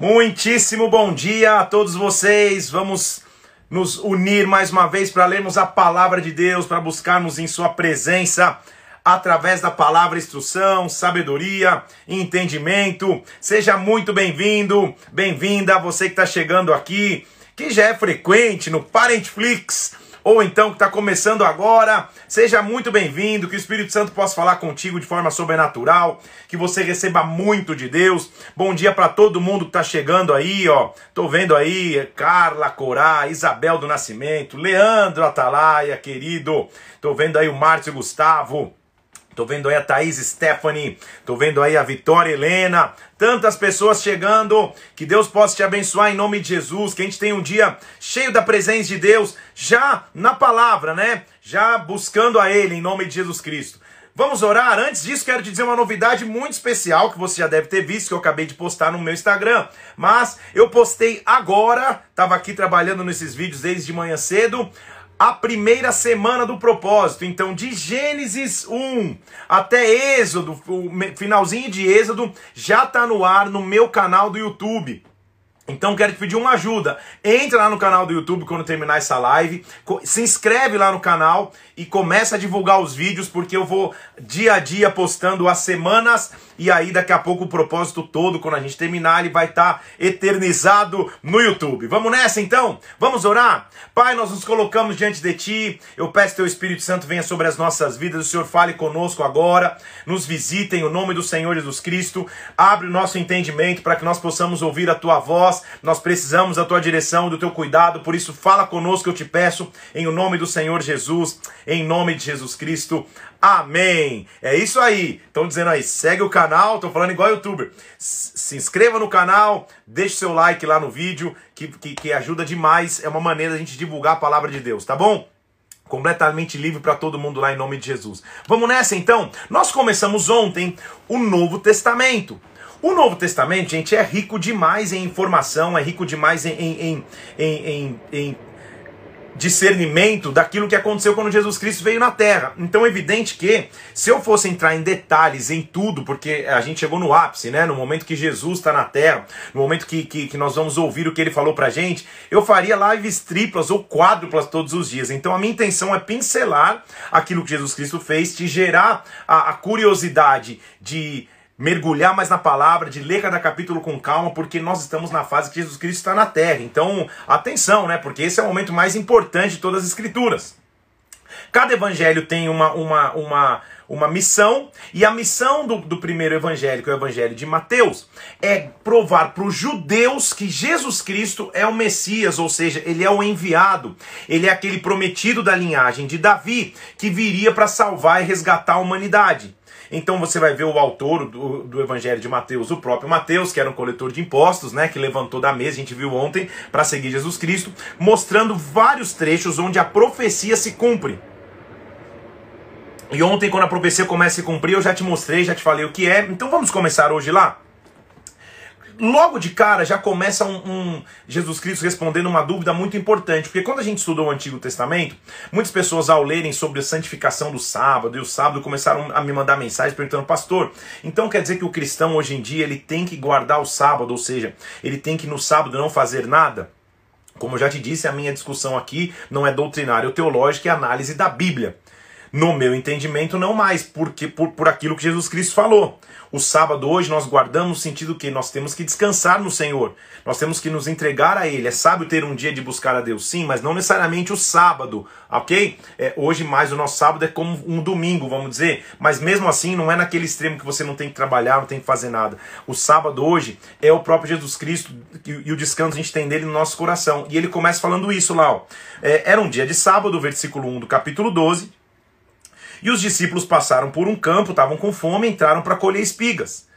Muitíssimo bom dia a todos vocês. Vamos nos unir mais uma vez para lermos a palavra de Deus, para buscarmos em Sua presença através da palavra instrução, sabedoria, entendimento. Seja muito bem-vindo, bem-vinda você que está chegando aqui, que já é frequente no Parentflix ou então que está começando agora, seja muito bem-vindo, que o Espírito Santo possa falar contigo de forma sobrenatural, que você receba muito de Deus. Bom dia para todo mundo que está chegando aí, ó. Tô vendo aí Carla Corá, Isabel do Nascimento, Leandro Atalaia, querido. Tô vendo aí o Márcio Gustavo. Tô vendo aí a Thaís Stephanie, tô vendo aí a Vitória Helena, tantas pessoas chegando. Que Deus possa te abençoar em nome de Jesus. Que a gente tenha um dia cheio da presença de Deus, já na palavra, né? Já buscando a Ele em nome de Jesus Cristo. Vamos orar? Antes disso, quero te dizer uma novidade muito especial que você já deve ter visto, que eu acabei de postar no meu Instagram. Mas eu postei agora, estava aqui trabalhando nesses vídeos desde de manhã cedo a primeira semana do propósito. Então, de Gênesis 1 até Êxodo, o finalzinho de Êxodo, já está no ar no meu canal do YouTube. Então quero te pedir uma ajuda. Entra lá no canal do YouTube quando terminar essa live, se inscreve lá no canal e começa a divulgar os vídeos porque eu vou dia a dia postando as semanas e aí daqui a pouco o propósito todo, quando a gente terminar, ele vai estar tá eternizado no YouTube. Vamos nessa então? Vamos orar? Pai, nós nos colocamos diante de Ti. Eu peço que Teu Espírito Santo venha sobre as nossas vidas. O Senhor fale conosco agora. Nos visite em o nome do Senhor Jesus Cristo. Abre o nosso entendimento para que nós possamos ouvir a Tua voz. Nós precisamos da Tua direção, do Teu cuidado. Por isso, fala conosco, eu te peço, em o nome do Senhor Jesus, em nome de Jesus Cristo. Amém. É isso aí. Estão dizendo aí, segue o canal. Estou falando igual youtuber. Se inscreva no canal, deixe seu like lá no vídeo, que, que, que ajuda demais. É uma maneira da gente divulgar a palavra de Deus, tá bom? completamente livre para todo mundo lá em nome de Jesus. Vamos nessa então? Nós começamos ontem o Novo Testamento. O Novo Testamento, gente, é rico demais em informação, é rico demais em, em, em, em, em discernimento daquilo que aconteceu quando Jesus Cristo veio na Terra. Então é evidente que, se eu fosse entrar em detalhes em tudo, porque a gente chegou no ápice, né? No momento que Jesus está na Terra, no momento que, que, que, nós vamos ouvir o que ele falou pra gente, eu faria lives triplas ou quádruplas todos os dias. Então a minha intenção é pincelar aquilo que Jesus Cristo fez, te gerar a, a curiosidade de mergulhar mais na palavra, de ler cada capítulo com calma, porque nós estamos na fase que Jesus Cristo está na terra. Então, atenção, né? Porque esse é o momento mais importante de todas as escrituras. Cada evangelho tem uma, uma, uma, uma missão, e a missão do, do primeiro evangelho, que é o evangelho de Mateus, é provar para os judeus que Jesus Cristo é o Messias, ou seja, ele é o enviado, ele é aquele prometido da linhagem de Davi, que viria para salvar e resgatar a humanidade. Então você vai ver o autor do, do Evangelho de Mateus, o próprio Mateus, que era um coletor de impostos, né, que levantou da mesa, a gente viu ontem, para seguir Jesus Cristo, mostrando vários trechos onde a profecia se cumpre. E ontem, quando a profecia começa a se cumprir, eu já te mostrei, já te falei o que é. Então vamos começar hoje lá? Logo de cara já começa um, um, Jesus Cristo respondendo uma dúvida muito importante, porque quando a gente estudou o Antigo Testamento, muitas pessoas ao lerem sobre a santificação do sábado e o sábado começaram a me mandar mensagens perguntando, pastor, então quer dizer que o cristão hoje em dia ele tem que guardar o sábado, ou seja, ele tem que no sábado não fazer nada? Como eu já te disse, a minha discussão aqui não é doutrinária ou teológica, é análise da Bíblia. No meu entendimento, não mais, porque por, por aquilo que Jesus Cristo falou. O sábado hoje nós guardamos no sentido que nós temos que descansar no Senhor. Nós temos que nos entregar a Ele. É sábio ter um dia de buscar a Deus, sim, mas não necessariamente o sábado, ok? É, hoje mais o nosso sábado é como um domingo, vamos dizer. Mas mesmo assim não é naquele extremo que você não tem que trabalhar, não tem que fazer nada. O sábado hoje é o próprio Jesus Cristo e, o descanso a gente tem nele no nosso coração. E ele começa falando isso lá, ó. É, era um dia de sábado, versículo 1 do capítulo 12. E os discípulos passaram por um campo, estavam com fome, entraram para colher espigas.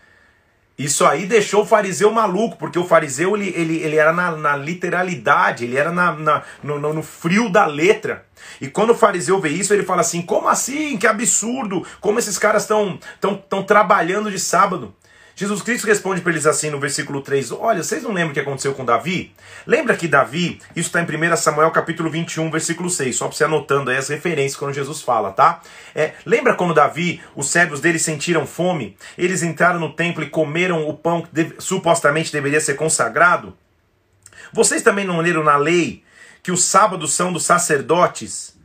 Isso aí deixou o fariseu maluco, porque o fariseu ele, ele, ele era na, na literalidade, ele era na, na no, no, frio da letra. E quando o fariseu vê isso, ele fala assim: como assim? Que absurdo! Como esses caras estão tão, tão trabalhando de sábado? Jesus Cristo responde para eles assim no versículo 3: Olha, vocês não lembram o que aconteceu com Davi? Lembra que Davi, isso está em 1 Samuel capítulo 21, versículo 6, só para você anotando aí as referências quando Jesus fala, tá? É, lembra quando Davi, os servos dele sentiram fome? Eles entraram no templo e comeram o pão que supostamente deveria ser consagrado? Vocês também não leram na lei que os sábados são dos sacerdotes?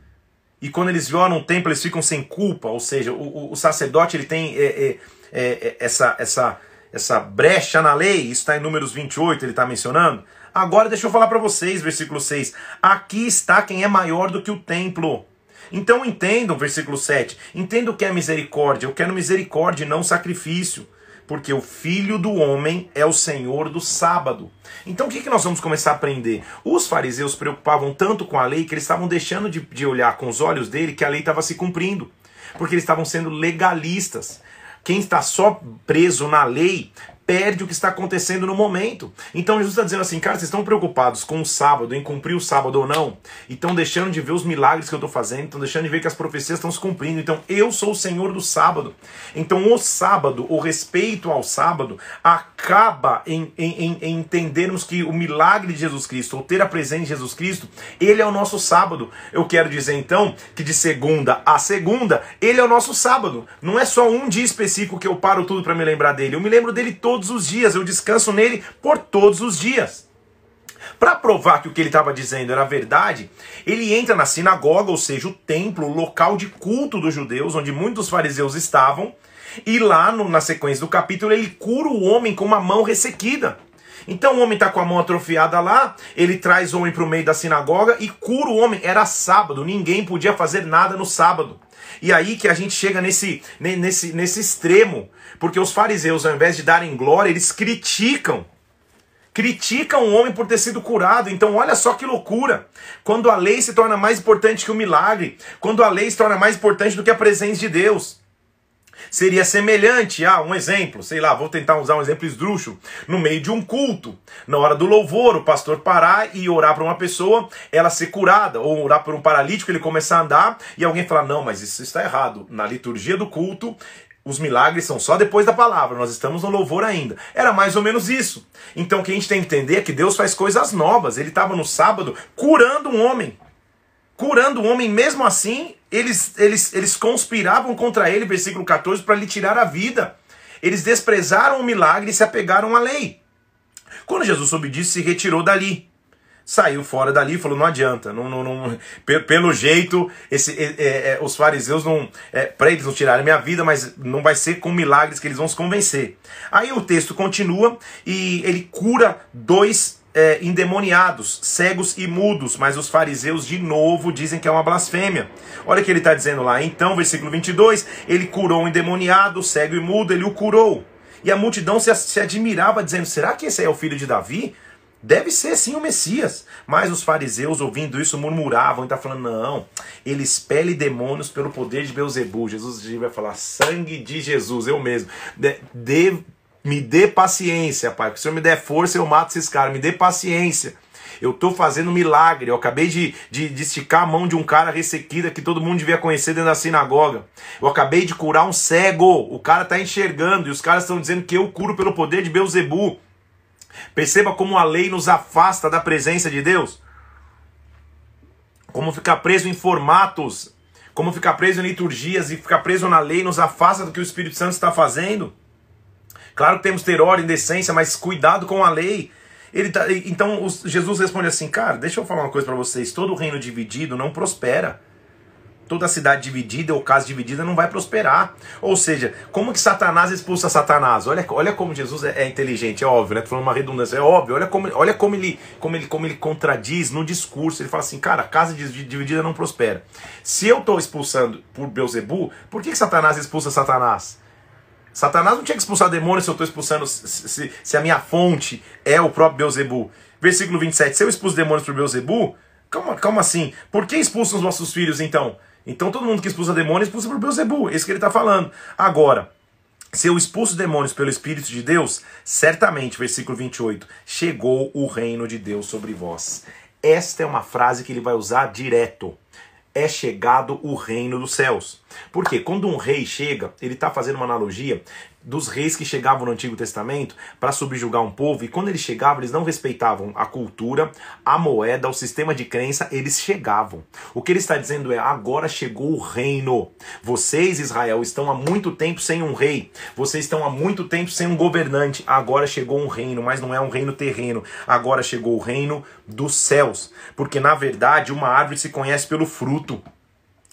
E quando eles violam o templo, eles ficam sem culpa, ou seja, o, o, o sacerdote ele tem é, é, é, é essa, essa essa brecha na lei, está em Números 28, ele está mencionando. Agora deixa eu falar para vocês, versículo 6. Aqui está quem é maior do que o templo. Então entendam, versículo 7. Entendo o que é misericórdia. Eu quero misericórdia e não sacrifício. Porque o filho do homem é o senhor do sábado. Então o que, que nós vamos começar a aprender? Os fariseus se preocupavam tanto com a lei que eles estavam deixando de, de olhar com os olhos dele que a lei estava se cumprindo. Porque eles estavam sendo legalistas. Quem está só preso na lei perde o que está acontecendo no momento. Então Jesus está dizendo assim, cara, vocês estão preocupados com o sábado, em cumprir o sábado ou não, e estão deixando de ver os milagres que eu estou fazendo, estão deixando de ver que as profecias estão se cumprindo. Então eu sou o Senhor do sábado. Então o sábado, o respeito ao sábado, acaba em, em, em entendermos que o milagre de Jesus Cristo, ou ter a presença de Jesus Cristo, ele é o nosso sábado. Eu quero dizer então que de segunda a segunda, ele é o nosso sábado. Não é só um dia específico que eu paro tudo para me lembrar dele. Eu me lembro dele todo todos os dias, eu descanso nele por todos os dias. Para provar que o que ele estava dizendo era verdade, ele entra na sinagoga, ou seja, o templo, o local de culto dos judeus, onde muitos fariseus estavam, e lá no, na sequência do capítulo ele cura o homem com uma mão ressequida. Então o homem está com a mão atrofiada lá, ele traz o homem para o meio da sinagoga e cura o homem. Era sábado, ninguém podia fazer nada no sábado. E aí que a gente chega nesse, nesse, nesse extremo, porque os fariseus, ao invés de darem glória, eles criticam. Criticam o homem por ter sido curado. Então, olha só que loucura. Quando a lei se torna mais importante que o milagre, quando a lei se torna mais importante do que a presença de Deus seria semelhante a um exemplo, sei lá, vou tentar usar um exemplo esdrúxulo, no meio de um culto, na hora do louvor, o pastor parar e orar para uma pessoa, ela ser curada, ou orar por um paralítico, ele começar a andar, e alguém falar, não, mas isso está errado, na liturgia do culto, os milagres são só depois da palavra, nós estamos no louvor ainda. Era mais ou menos isso. Então o que a gente tem que entender é que Deus faz coisas novas. Ele estava no sábado curando um homem. Curando um homem, mesmo assim, eles, eles, eles conspiravam contra ele, versículo 14, para lhe tirar a vida. Eles desprezaram o milagre e se apegaram à lei. Quando Jesus soube disso, se retirou dali. Saiu fora dali e falou: não adianta, não, não, não pelo jeito, esse, é, é, os fariseus não. É, para eles não tirarem minha vida, mas não vai ser com milagres que eles vão se convencer. Aí o texto continua e ele cura dois é, endemoniados, cegos e mudos, mas os fariseus de novo dizem que é uma blasfêmia. Olha o que ele está dizendo lá. Então, versículo 22, ele curou um endemoniado, cego e mudo, ele o curou. E a multidão se, se admirava, dizendo: será que esse é o filho de Davi? Deve ser sim o Messias. Mas os fariseus, ouvindo isso, murmuravam e está falando: não, ele expele demônios pelo poder de Beuzebu. Jesus vai falar: sangue de Jesus, eu mesmo. De, de, me dê paciência, pai. Porque se Senhor me der força, eu mato esses caras. Me dê paciência. Eu estou fazendo milagre. Eu acabei de, de, de, esticar a mão de um cara ressequida que todo mundo devia conhecer dentro da sinagoga. Eu acabei de curar um cego. O cara está enxergando e os caras estão dizendo que eu curo pelo poder de Beuzebu. Perceba como a lei nos afasta da presença de Deus. Como ficar preso em formatos, como ficar preso em liturgias e ficar preso na lei nos afasta do que o Espírito Santo está fazendo. Claro que temos ter ordem, decência, mas cuidado com a lei. Ele tá, então Jesus responde assim, cara, deixa eu falar uma coisa para vocês. Todo reino dividido não prospera. Toda cidade dividida ou casa dividida não vai prosperar. Ou seja, como que Satanás expulsa Satanás? Olha, olha como Jesus é, é inteligente, é óbvio, né? Tô falando uma redundância, é óbvio. Olha como, olha como ele, como ele, como ele contradiz no discurso. Ele fala assim, cara, casa dividida não prospera. Se eu estou expulsando por Beuzebu, por que, que Satanás expulsa Satanás? Satanás não tinha que expulsar demônios se eu estou expulsando, se, se, a minha fonte é o próprio Beuzebu. Versículo 27, se eu expulso demônios por Beuzebu, calma, calma assim, por que expulsam os nossos filhos então? Então todo mundo que expulsa demônios expulsa por Beuzebu, é isso que ele está falando. Agora, se eu expulso demônios pelo Espírito de Deus, certamente, versículo 28, chegou o reino de Deus sobre vós. Esta é uma frase que ele vai usar direto. É chegado o reino dos céus. Porque quando um rei chega, ele está fazendo uma analogia dos reis que chegavam no Antigo Testamento para subjugar um povo, e quando eles chegavam, eles não respeitavam a cultura, a moeda, o sistema de crença, eles chegavam. O que ele está dizendo é: agora chegou o reino. Vocês, Israel, estão há muito tempo sem um rei, vocês estão há muito tempo sem um governante, agora chegou um reino, mas não é um reino terreno, agora chegou o reino dos céus. Porque na verdade, uma árvore se conhece pelo fruto.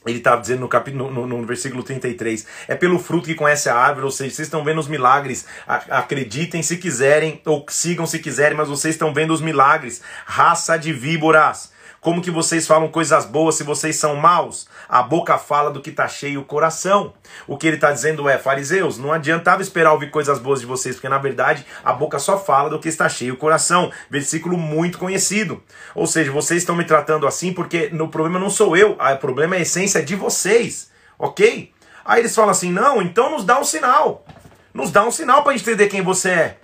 Ele estava dizendo no, capítulo, no, no, versículo 33, é pelo fruto que conhece a árvore, ou seja, vocês estão vendo os milagres, acreditem se quiserem, ou sigam se quiserem, mas vocês estão vendo os milagres, raça de víboras. Como que vocês falam coisas boas se vocês são maus? A boca fala do que está cheio o coração. O que ele está dizendo é, fariseus, não adiantava esperar ouvir coisas boas de vocês, porque na verdade a boca só fala do que está cheio o coração. Versículo muito conhecido. Ou seja, vocês estão me tratando assim porque o problema não sou eu, o problema é a essência de vocês, ok? Aí eles falam assim, não, então nos dá um sinal. Nos dá um sinal para entender quem você é.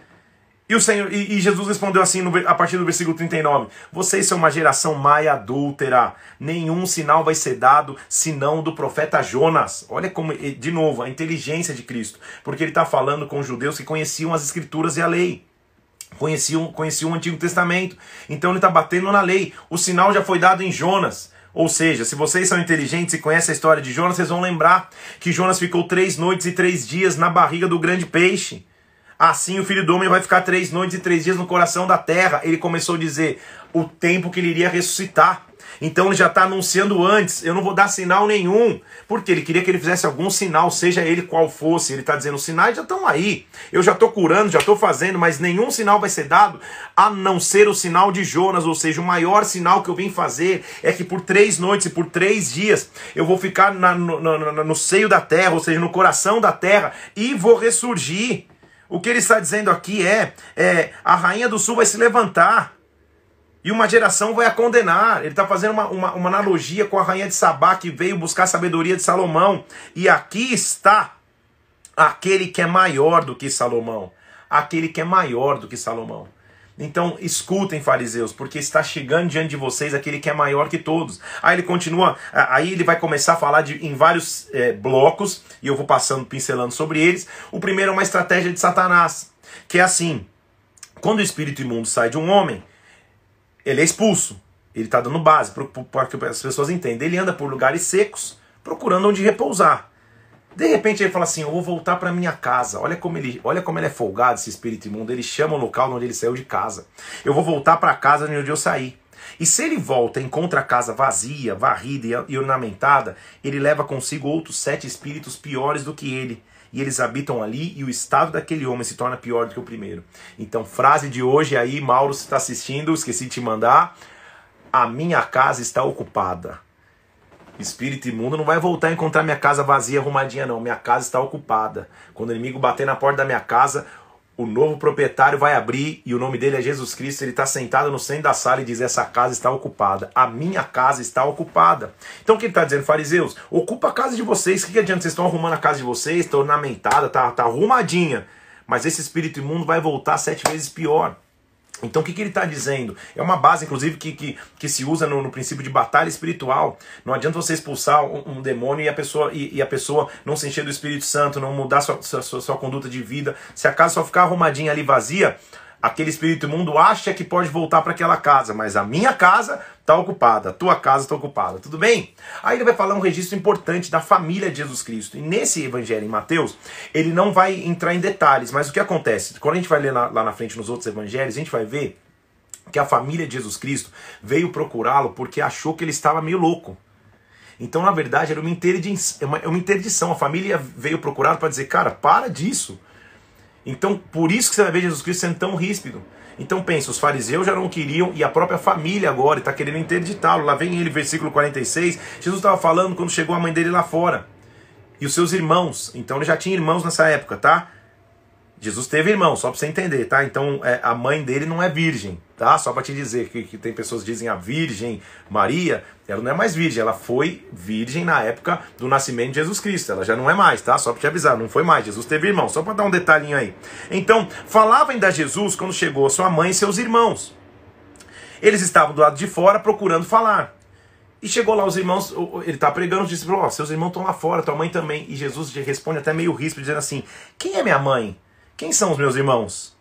E, o Senhor, e, Jesus respondeu assim a partir do versículo 39: Vocês são uma geração má e adúltera, nenhum sinal vai ser dado senão do profeta Jonas. Olha como, de novo, a inteligência de Cristo, porque ele está falando com judeus que conheciam as escrituras e a lei. Conheciam, conheciam o Antigo Testamento. Então ele está batendo na lei. O sinal já foi dado em Jonas. Ou seja, se vocês são inteligentes e conhecem a história de Jonas, vocês vão lembrar que Jonas ficou três noites e três dias na barriga do grande peixe. Assim o filho do homem vai ficar três noites e três dias no coração da terra. Ele começou a dizer o tempo que ele iria ressuscitar. Então ele já está anunciando antes: eu não vou dar sinal nenhum, porque ele queria que ele fizesse algum sinal, seja ele qual fosse. Ele está dizendo: os sinais já estão aí, eu já estou curando, já estou fazendo, mas nenhum sinal vai ser dado a não ser o sinal de Jonas, ou seja, o maior sinal que eu vim fazer é que por três noites e por três dias eu vou ficar na, no, no, no seio da terra, ou seja, no coração da terra, e vou ressurgir. O que ele está dizendo aqui é, é a rainha do sul vai se levantar e uma geração vai a condenar. Ele está fazendo uma, uma, uma, analogia com a rainha de Sabá que veio buscar a sabedoria de Salomão. E aqui está aquele que é maior do que Salomão. Aquele que é maior do que Salomão. Então escutem, fariseus, porque está chegando diante de vocês aquele que é maior que todos. Aí ele continua, aí ele vai começar a falar de, em vários é, blocos, e eu vou passando, pincelando sobre eles. O primeiro é uma estratégia de Satanás, que é assim: quando o espírito imundo sai de um homem, ele é expulso. Ele está dando base para que as pessoas entendam. Ele anda por lugares secos, procurando onde repousar. De repente ele fala assim: Eu vou voltar para minha casa. Olha como ele, olha como ele é folgado, esse espírito imundo. Ele chama o local onde ele saiu de casa. Eu vou voltar para casa onde eu saí. E se ele volta e encontra a casa vazia, varrida e ornamentada, ele leva consigo outros sete espíritos piores do que ele. E eles habitam ali e o estado daquele homem se torna pior do que o primeiro. Então, frase de hoje aí, Mauro, se está assistindo, esqueci de te mandar. A minha casa está ocupada. Espírito imundo não vai voltar a encontrar minha casa vazia, arrumadinha, não. Minha casa está ocupada. Quando o inimigo bater na porta da minha casa, o novo proprietário vai abrir e o nome dele é Jesus Cristo. Ele está sentado no centro da sala e diz: Essa casa está ocupada. A minha casa está ocupada. Então o que ele está dizendo, fariseus? Ocupa a casa de vocês. O que, que adianta? Vocês estão arrumando a casa de vocês, está ornamentada, está tá arrumadinha. Mas esse espírito imundo vai voltar sete vezes pior. Então o que, que ele está dizendo? É uma base, inclusive, que, que, que se usa no, no, princípio de batalha espiritual. Não adianta você expulsar um, um demônio e a, pessoa, e, e, a pessoa não se encher do Espírito Santo, não mudar sua, sua, sua, sua conduta de vida. Se a casa só ficar arrumadinha ali vazia, aquele espírito imundo acha que pode voltar para aquela casa, mas a minha casa está ocupada, a tua casa está ocupada, tudo bem? Aí ele vai falar um registro importante da família de Jesus Cristo. E nesse evangelho em Mateus, ele não vai entrar em detalhes, mas o que acontece? Quando a gente vai ler lá na frente nos outros evangelhos, a gente vai ver que a família de Jesus Cristo veio procurá-lo porque achou que ele estava meio louco. Então, na verdade, era uma interdição. É uma interdição. A família veio procurá-lo para dizer, cara, para disso. Então, por isso que você vai ver Jesus Cristo sendo tão ríspido. Então pensa, os fariseus já não queriam e a própria família agora está querendo interditá-lo. Lá vem ele, versículo 46. Jesus estava falando quando chegou a mãe dele lá fora. E os seus irmãos. Então ele já tinha irmãos nessa época, tá? Jesus teve irmão, só para você entender, tá? Então é, a mãe dele não é virgem, tá? Só para te dizer que, que, tem pessoas que dizem a Virgem Maria, ela não é mais virgem, ela foi virgem na época do nascimento de Jesus Cristo, ela já não é mais, tá? Só para te avisar, não foi mais. Jesus teve irmão, só para dar um detalhinho aí. Então falavam da Jesus quando chegou sua mãe e seus irmãos. Eles estavam do lado de fora procurando falar. E chegou lá os irmãos, ele está pregando, disse, ó, oh, seus irmãos estão lá fora, tua mãe também. E Jesus responde até meio risco, dizendo assim: Quem é minha mãe? Quem são os meus irmãos?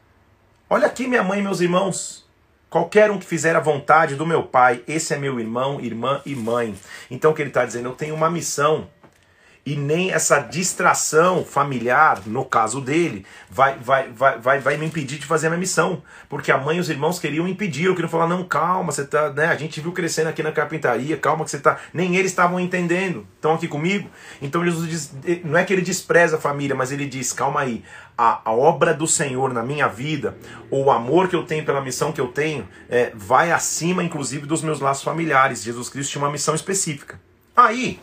Olha aqui minha mãe e meus irmãos. Qualquer um que fizer a vontade do meu pai, esse é meu irmão, irmã e mãe. Então o que ele está dizendo? Eu tenho uma missão e nem essa distração familiar, no caso dele, vai, vai, vai, vai, vai me impedir de fazer a minha missão. Porque a mãe e os irmãos queriam impedir, eu queria falar, não, calma, você tá, né? A gente viu crescendo aqui na carpintaria, calma que você tá. Nem eles estavam entendendo. Estão aqui comigo? Então Jesus diz, não é que ele despreza a família, mas ele diz, calma aí, a, a obra do Senhor na minha vida, ou o amor que eu tenho pela missão que eu tenho, é, vai acima, inclusive, dos meus laços familiares. Jesus Cristo tinha uma missão específica. Aí,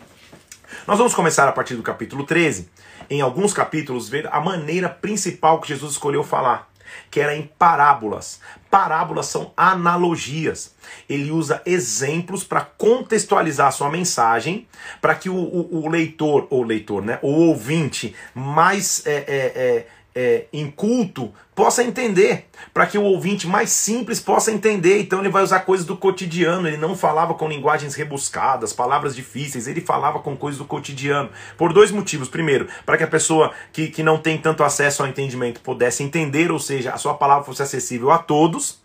nós vamos começar a partir do capítulo 13. Em alguns capítulos, ver a maneira principal que Jesus escolheu falar, que era em parábolas. Parábolas são analogias. Ele usa exemplos para contextualizar a sua mensagem, para que o, o, o, leitor, ou leitor, né, o ouvinte mais é, é, é, é, inculto possa entender, para que o ouvinte mais simples possa entender. Então ele vai usar coisas do cotidiano, ele não falava com linguagens rebuscadas, palavras difíceis, ele falava com coisas do cotidiano. Por dois motivos. Primeiro, para que a pessoa que, que não tem tanto acesso ao entendimento pudesse entender, ou seja, a sua palavra fosse acessível a todos.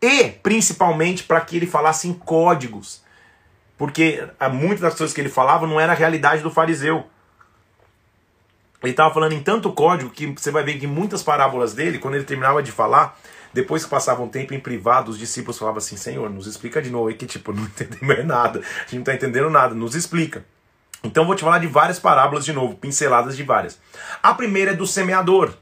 E, principalmente, para que ele falasse em códigos. Porque muitas das coisas que ele falava não era a realidade do fariseu. Ele estava falando em tanto código que você vai ver que muitas parábolas dele, quando ele terminava de falar, depois que passava um tempo em privado, os discípulos falavam assim: Senhor, nos explica de novo aí, que tipo, não entendemos nada, a gente não está entendendo nada, nos explica. Então vou te falar de várias parábolas de novo, pinceladas de várias. A primeira é do semeador.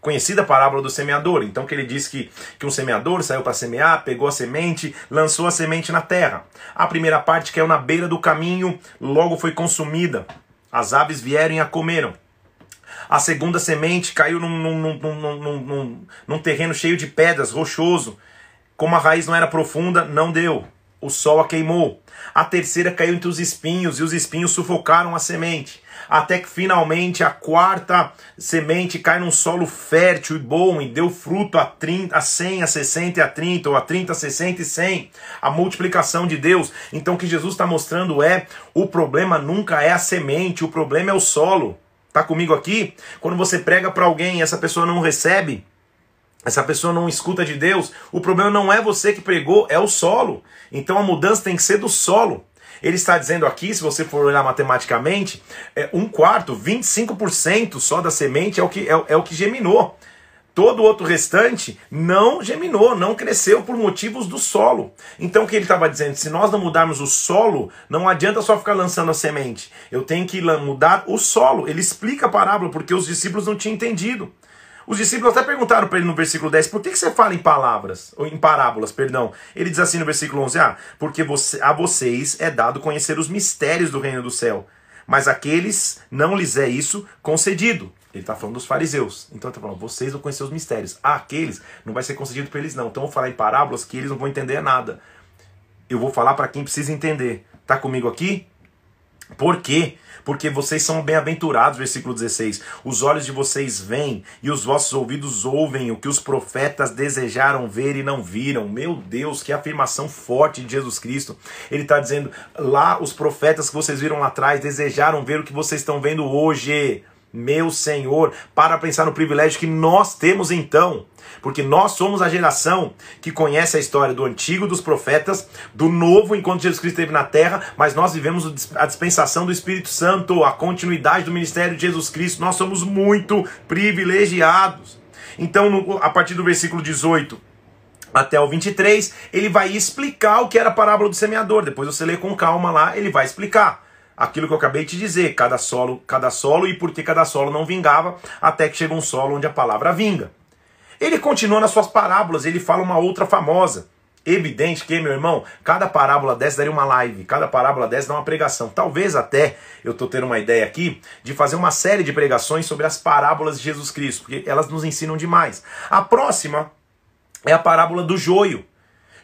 Conhecida parábola do semeador. Então, que ele diz que, que um semeador saiu para semear, pegou a semente, lançou a semente na terra. A primeira parte caiu na beira do caminho, logo foi consumida. As aves vieram e a comeram. A segunda semente caiu num, num, num, num, terreno cheio de pedras, rochoso. Como a raiz não era profunda, não deu. O sol a queimou. A terceira caiu entre os espinhos e os espinhos sufocaram a semente. Até que finalmente a quarta semente cai num solo fértil e bom e deu fruto a, 30, a 100, a 60 e a 30, ou a 30, a 60 e 100. A multiplicação de Deus. Então o que Jesus está mostrando é: o problema nunca é a semente, o problema é o solo. Tá comigo aqui? Quando você prega para alguém e essa pessoa não recebe, essa pessoa não escuta de Deus, o problema não é você que pregou, é o solo. Então a mudança tem que ser do solo. Ele está dizendo aqui, se você for olhar matematicamente, é um quarto, 25% só da semente é o que, é, é o que geminou. Todo o outro restante não geminou, não cresceu por motivos do solo. Então o que ele estava dizendo? Se nós não mudarmos o solo, não adianta só ficar lançando a semente. Eu tenho que mudar o solo. Ele explica a parábola porque os discípulos não tinham entendido. Os discípulos até perguntaram para ele no versículo 10, por que, você fala em palavras, ou em parábolas, perdão? Ele diz assim no versículo 11, ah, porque você, a vocês é dado conhecer os mistérios do reino do céu, mas aqueles não lhes é isso concedido. Ele está falando dos fariseus. Então ele está falando, vocês vão conhecer os mistérios. Ah, aqueles não vai ser concedido para eles, não. Então eu vou falar em parábolas que eles não vão entender nada. Eu vou falar para quem precisa entender. Tá comigo aqui? Por quê? Porque vocês são bem-aventurados, versículo 16. Os olhos de vocês veem e os vossos ouvidos ouvem o que os profetas desejaram ver e não viram. Meu Deus, que afirmação forte de Jesus Cristo. Ele está dizendo: lá os profetas que vocês viram lá atrás desejaram ver o que vocês estão vendo hoje meu Senhor, para pensar no privilégio que nós temos então. Porque nós somos a geração que conhece a história do antigo dos profetas, do novo enquanto Jesus Cristo esteve na terra, mas nós vivemos a dispensação do Espírito Santo, a continuidade do ministério de Jesus Cristo. Nós somos muito privilegiados. Então, a partir do versículo 18 até o 23, ele vai explicar o que era a parábola do semeador. Depois você lê com calma lá, ele vai explicar aquilo que eu acabei de dizer, cada solo, cada solo e por que cada solo não vingava, até que chega um solo onde a palavra vinga. Ele continua nas suas parábolas, ele fala uma outra famosa. Evidente que, meu irmão, cada parábola dessa daria uma live, cada parábola dessa dá uma pregação. Talvez até eu estou tendo uma ideia aqui de fazer uma série de pregações sobre as parábolas de Jesus Cristo, porque elas nos ensinam demais. A próxima é a parábola do joio.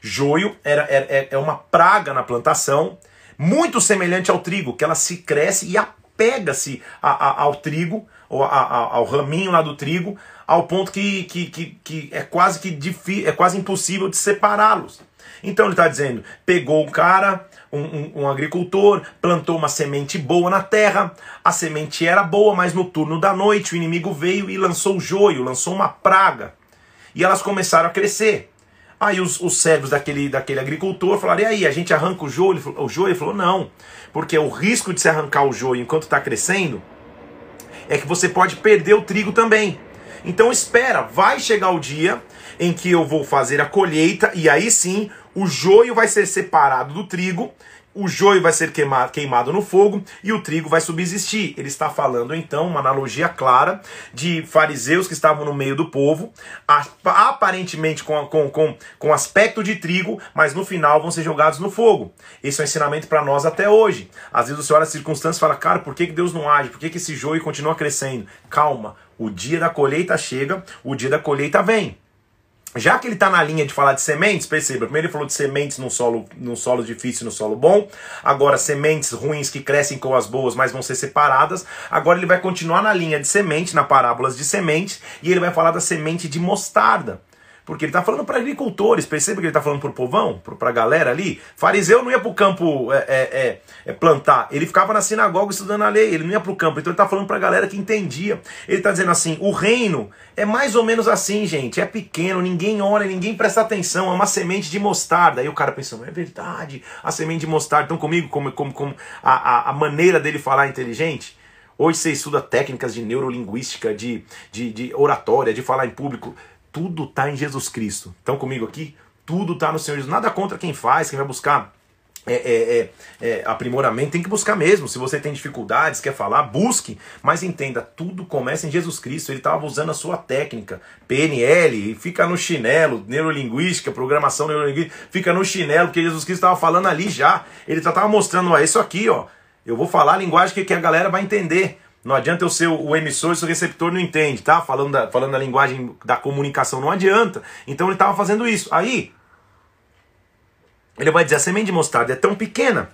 Joio era, era, é, é uma praga na plantação muito semelhante ao trigo, que ela se cresce e apega-se ao trigo, ou ao raminho lá do trigo, ao ponto que, que, que, que é quase que é quase impossível de separá-los. Então ele está dizendo: pegou o cara, um, um, um, agricultor, plantou uma semente boa na terra, a semente era boa, mas no turno da noite o inimigo veio e lançou joio, lançou uma praga. E elas começaram a crescer. Aí os, os servos daquele, daquele agricultor falaram: e aí, a gente arranca o joio? Ele falou, o joio? Ele falou: não, porque o risco de se arrancar o joio enquanto está crescendo é que você pode perder o trigo também. Então espera, vai chegar o dia em que eu vou fazer a colheita e aí sim o joio vai ser separado do trigo, o joio vai ser queimado, queimado no fogo e o trigo vai subsistir. Ele está falando então uma analogia clara de fariseus que estavam no meio do povo, aparentemente com, com, com, com aspecto de trigo, mas no final vão ser jogados no fogo. Esse é um ensinamento para nós até hoje. Às vezes você olha as circunstâncias e fala, cara, por que, que Deus não age? Por que, que esse joio continua crescendo? Calma, o dia da colheita chega, o dia da colheita vem. Já que ele está na linha de falar de sementes, perceba, primeiro ele falou de sementes no solo, no solo difícil e no solo bom, agora sementes ruins que crescem com as boas, mas vão ser separadas. Agora ele vai continuar na linha de semente, na parábolas de semente, e ele vai falar da semente de mostarda. Porque ele está falando para agricultores, percebe que ele está falando para o povão, para a galera ali. Fariseu não ia para o campo é, é, é, é, plantar, ele ficava na sinagoga estudando a lei, ele não ia para o campo. Então ele está falando para a galera que entendia. Ele está dizendo assim: o reino é mais ou menos assim, gente. É pequeno, ninguém olha, ninguém presta atenção. É uma semente de mostarda. Aí o cara pensou: é verdade, a semente de mostarda. Então comigo, como, como, como a, a, a maneira dele falar é inteligente. Hoje você estuda técnicas de neurolinguística, de, de, de oratória, de falar em público. Tudo está em Jesus Cristo. Estão comigo aqui? Tudo está no Senhor Jesus. Nada contra quem faz, quem vai buscar é, é, é, é, aprimoramento, tem que buscar mesmo. Se você tem dificuldades, quer falar, busque. Mas entenda, tudo começa em Jesus Cristo. Ele estava usando a sua técnica, PNL, fica no chinelo, neurolinguística, programação neurolinguística, fica no chinelo, porque Jesus Cristo estava falando ali já. Ele estava mostrando, ó, isso aqui, ó. Eu vou falar a linguagem que, que a galera vai entender. Não adianta eu ser o emissor se o receptor não entende, tá? Falando da, falando da linguagem da comunicação, não adianta. Então ele estava fazendo isso. Aí, ele vai dizer: a semente de mostarda é tão pequena,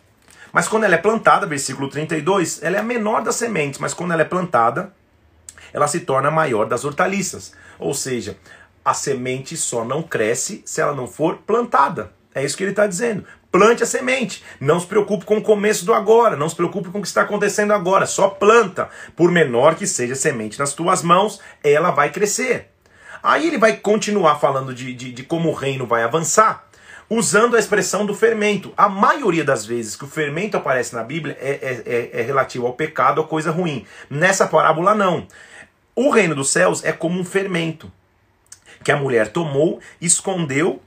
mas quando ela é plantada, versículo 32, ela é a menor das sementes, mas quando ela é plantada, ela se torna a maior das hortaliças. Ou seja, a semente só não cresce se ela não for plantada. É isso que ele está dizendo. Plante a semente. Não se preocupe com o começo do agora. Não se preocupe com o que está acontecendo agora. Só planta. Por menor que seja a semente nas tuas mãos, ela vai crescer. Aí ele vai continuar falando de, de, de como o reino vai avançar, usando a expressão do fermento. A maioria das vezes que o fermento aparece na Bíblia é, é, é, é relativo ao pecado, a coisa ruim. Nessa parábola, não. O reino dos céus é como um fermento que a mulher tomou, escondeu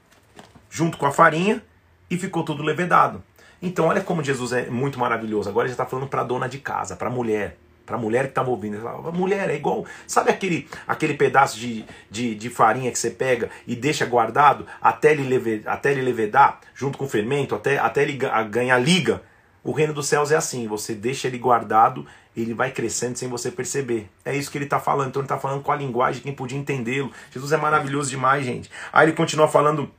junto com a farinha e ficou tudo levedado. Então, olha como Jesus é muito maravilhoso. Agora ele está falando para a dona de casa, para a mulher. Para a mulher que estava ouvindo. Ele mulher, é igual. Sabe aquele, aquele pedaço de, de, de, farinha que você pega e deixa guardado até ele, leve, até ele levedar, junto com o fermento, até, até ele ganhar liga? O reino dos céus é assim: você deixa ele guardado, ele vai crescendo sem você perceber. É isso que ele está falando. Então ele está falando com a linguagem, quem podia entendê-lo. Jesus é maravilhoso demais, gente. Aí ele continua falando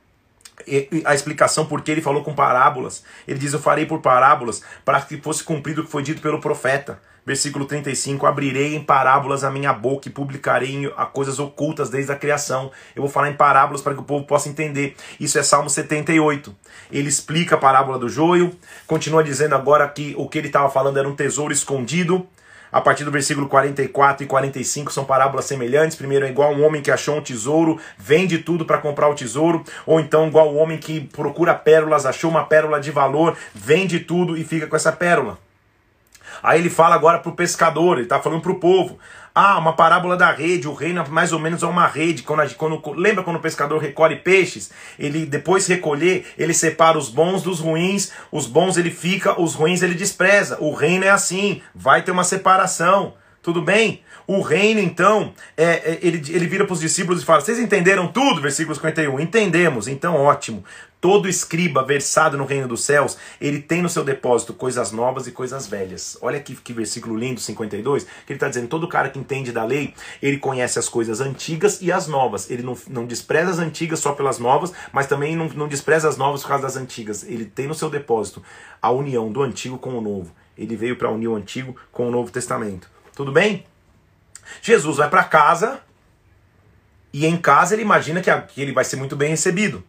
a explicação porque ele falou com parábolas. Ele diz: Eu farei por parábolas para que fosse cumprido o que foi dito pelo profeta. Versículo 35: Abrirei em parábolas a minha boca e publicarei a coisas ocultas desde a criação. Eu vou falar em parábolas para que o povo possa entender. Isso é Salmo 78. Ele explica a parábola do joio, continua dizendo agora que o que ele estava falando era um tesouro escondido. A partir do versículo 44 e 45 são parábolas semelhantes. Primeiro é igual um homem que achou um tesouro, vende tudo para comprar o tesouro, ou então igual o homem que procura pérolas, achou uma pérola de valor, vende tudo e fica com essa pérola. Aí ele fala agora para o pescador, ele está falando para o povo. Ah, uma parábola da rede, o reino mais ou menos é uma rede. Quando, quando, lembra quando o pescador recolhe peixes? Ele depois recolher, ele separa os bons dos ruins, os bons ele fica, os ruins ele despreza. O reino é assim, vai ter uma separação. Tudo bem? O reino, então, é, é ele, ele vira para os discípulos e fala: Vocês entenderam tudo? Versículo 51. Entendemos, então ótimo. Todo escriba versado no reino dos céus, ele tem no seu depósito coisas novas e coisas velhas. Olha que, que versículo lindo, 52, que ele está dizendo: todo cara que entende da lei, ele conhece as coisas antigas e as novas. Ele não, não despreza as antigas só pelas novas, mas também não, não despreza as novas por causa das antigas. Ele tem no seu depósito a união do antigo com o novo. Ele veio para unir o antigo com o Novo Testamento. Tudo bem? Jesus vai para casa E em casa ele imagina que, ele vai ser muito bem recebido.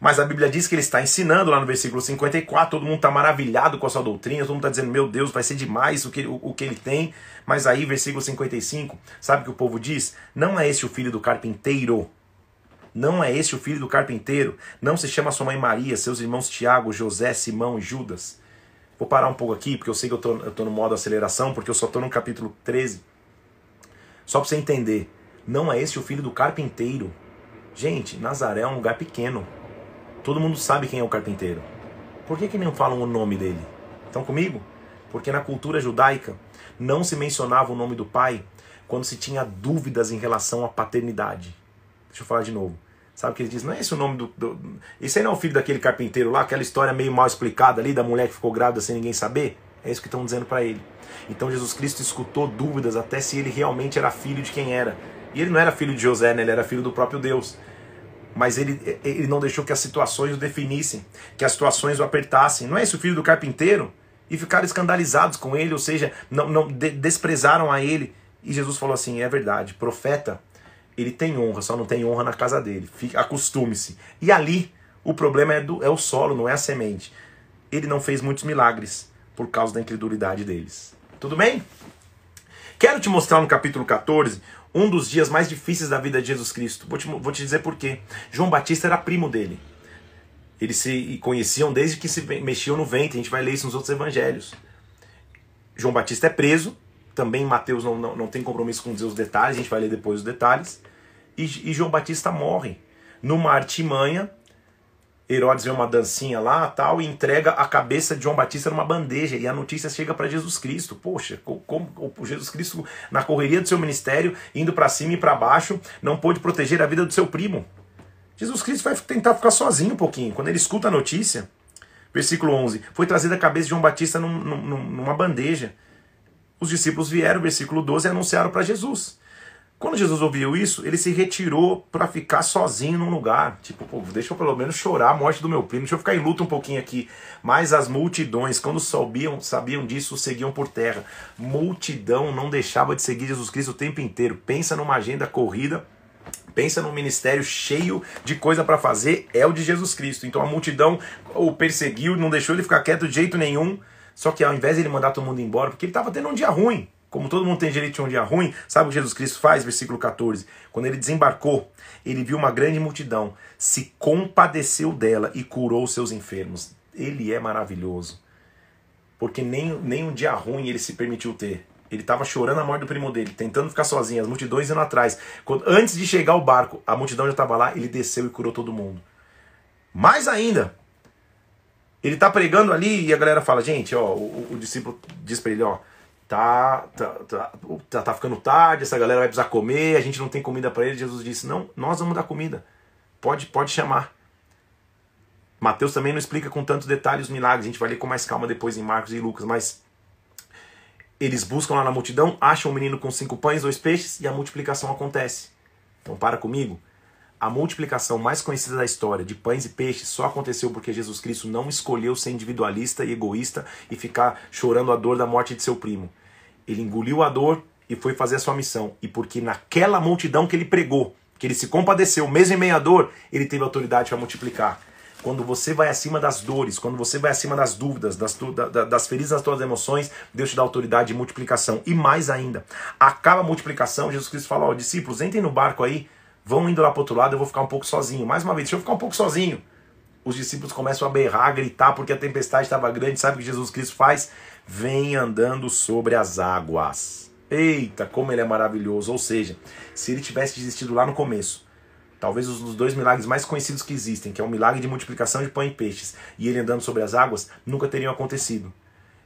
Mas a Bíblia diz que ele está ensinando lá no versículo 54, todo mundo está maravilhado com a sua doutrina, todo mundo está dizendo, meu Deus, vai ser demais o que, o, o que ele tem. Mas aí, versículo 55, sabe o que o povo diz? Não é esse o filho do carpinteiro. Não é esse o filho do carpinteiro. Não se chama sua mãe Maria, seus irmãos Tiago, José, Simão e Judas. Vou parar um pouco aqui, porque eu sei que eu tô, eu tô no modo aceleração, porque eu só estou no capítulo 13. Só para você entender. Não é esse o filho do carpinteiro. Gente, Nazaré é um lugar pequeno. Todo mundo sabe quem é o carpinteiro. Por que, que não falam o nome dele? Estão comigo? Porque na cultura judaica não se mencionava o nome do pai quando se tinha dúvidas em relação à paternidade. Deixa eu falar de novo. Sabe o que ele diz? Não é esse o nome do, do. Esse aí não é o filho daquele carpinteiro lá, aquela história meio mal explicada ali da mulher que ficou grávida sem ninguém saber? É isso que estão dizendo para ele. Então Jesus Cristo escutou dúvidas até se ele realmente era filho de quem era. E ele não era filho de José, né? ele era filho do próprio Deus mas ele, ele não deixou que as situações o definissem, que as situações o apertassem. Não é esse o filho do carpinteiro? E ficaram escandalizados com ele, ou seja, não, não de, desprezaram a ele. E Jesus falou assim: é verdade, profeta, ele tem honra, só não tem honra na casa dele. Acostume-se. E ali, o problema é, do, é o solo, não é a semente. Ele não fez muitos milagres por causa da incredulidade deles. Tudo bem? Quero te mostrar no capítulo 14 um dos dias mais difíceis da vida de Jesus Cristo. Vou te, vou te dizer por quê. João Batista era primo dele. Eles se conheciam desde que se mexiam no ventre. A gente vai ler isso nos outros evangelhos. João Batista é preso. Também Mateus não, não, não tem compromisso com dizer os detalhes. A gente vai ler depois os detalhes. E, e João Batista morre numa artimanha Herodes vê uma dancinha lá tal e entrega a cabeça de João Batista numa bandeja e a notícia chega para Jesus Cristo. Poxa, como, como Jesus Cristo na correria do seu ministério, indo para cima e para baixo, não pôde proteger a vida do seu primo. Jesus Cristo vai tentar ficar sozinho um pouquinho. Quando ele escuta a notícia, versículo 11, foi trazida a cabeça de João Batista num, num, numa bandeja. Os discípulos vieram, versículo 12, e anunciaram para Jesus. Quando Jesus ouviu isso, ele se retirou para ficar sozinho num lugar. Tipo, pô, deixa eu pelo menos chorar a morte do meu primo, deixa eu ficar em luta um pouquinho aqui. Mas as multidões, quando sabiam, sabiam disso, seguiam por terra. Multidão não deixava de seguir Jesus Cristo o tempo inteiro. Pensa numa agenda corrida, pensa num ministério cheio de coisa para fazer, é o de Jesus Cristo. Então a multidão o perseguiu, não deixou ele ficar quieto de jeito nenhum. Só que ao invés de ele mandar todo mundo embora, porque ele estava tendo um dia ruim, como todo mundo tem direito de um dia ruim, sabe o que Jesus Cristo faz? Versículo 14. Quando ele desembarcou, ele viu uma grande multidão, se compadeceu dela e curou os seus enfermos. Ele é maravilhoso. Porque nem, nem um dia ruim ele se permitiu ter. Ele estava chorando a morte do primo dele, tentando ficar sozinho, as multidões indo atrás. Quando, antes de chegar o barco, a multidão já estava lá, ele desceu e curou todo mundo. Mais ainda, ele está pregando ali e a galera fala: gente, ó, o, o discípulo diz para ele: ó, tá, tá, tá, tá, tá ficando tarde, essa galera vai precisar comer, a gente não tem comida para eles. Jesus disse: Não, nós vamos dar comida. Pode, pode chamar. Mateus também não explica com tantos detalhes os milagres, a gente vai ler com mais calma depois em Marcos e Lucas, mas eles buscam lá na multidão, acham o um menino com cinco pães, dois peixes e a multiplicação acontece. Então para comigo. A multiplicação mais conhecida da história de pães e peixes só aconteceu porque Jesus Cristo não escolheu ser individualista e egoísta e ficar chorando a dor da morte de seu primo. Ele engoliu a dor e foi fazer a sua missão. E porque naquela multidão que ele pregou, que ele se compadeceu, mesmo em meio à dor, ele teve autoridade para multiplicar. Quando você vai acima das dores, quando você vai acima das dúvidas, das, da, das feridas das tuas emoções, Deus te dá autoridade de multiplicação. E mais ainda, acaba a multiplicação, Jesus Cristo fala, ó, discípulos, entrem no barco aí, vão indo lá para outro lado, eu vou ficar um pouco sozinho. Mais uma vez, deixa eu ficar um pouco sozinho. Os discípulos começam a berrar, a gritar, porque a tempestade estava grande. Sabe o que Jesus Cristo faz? Vem andando sobre as águas. Eita, como ele é maravilhoso. Ou seja, se ele tivesse desistido lá no começo, talvez um dos dois milagres mais conhecidos que existem, que é o milagre de multiplicação de pão e peixes, e ele andando sobre as águas, nunca teriam acontecido.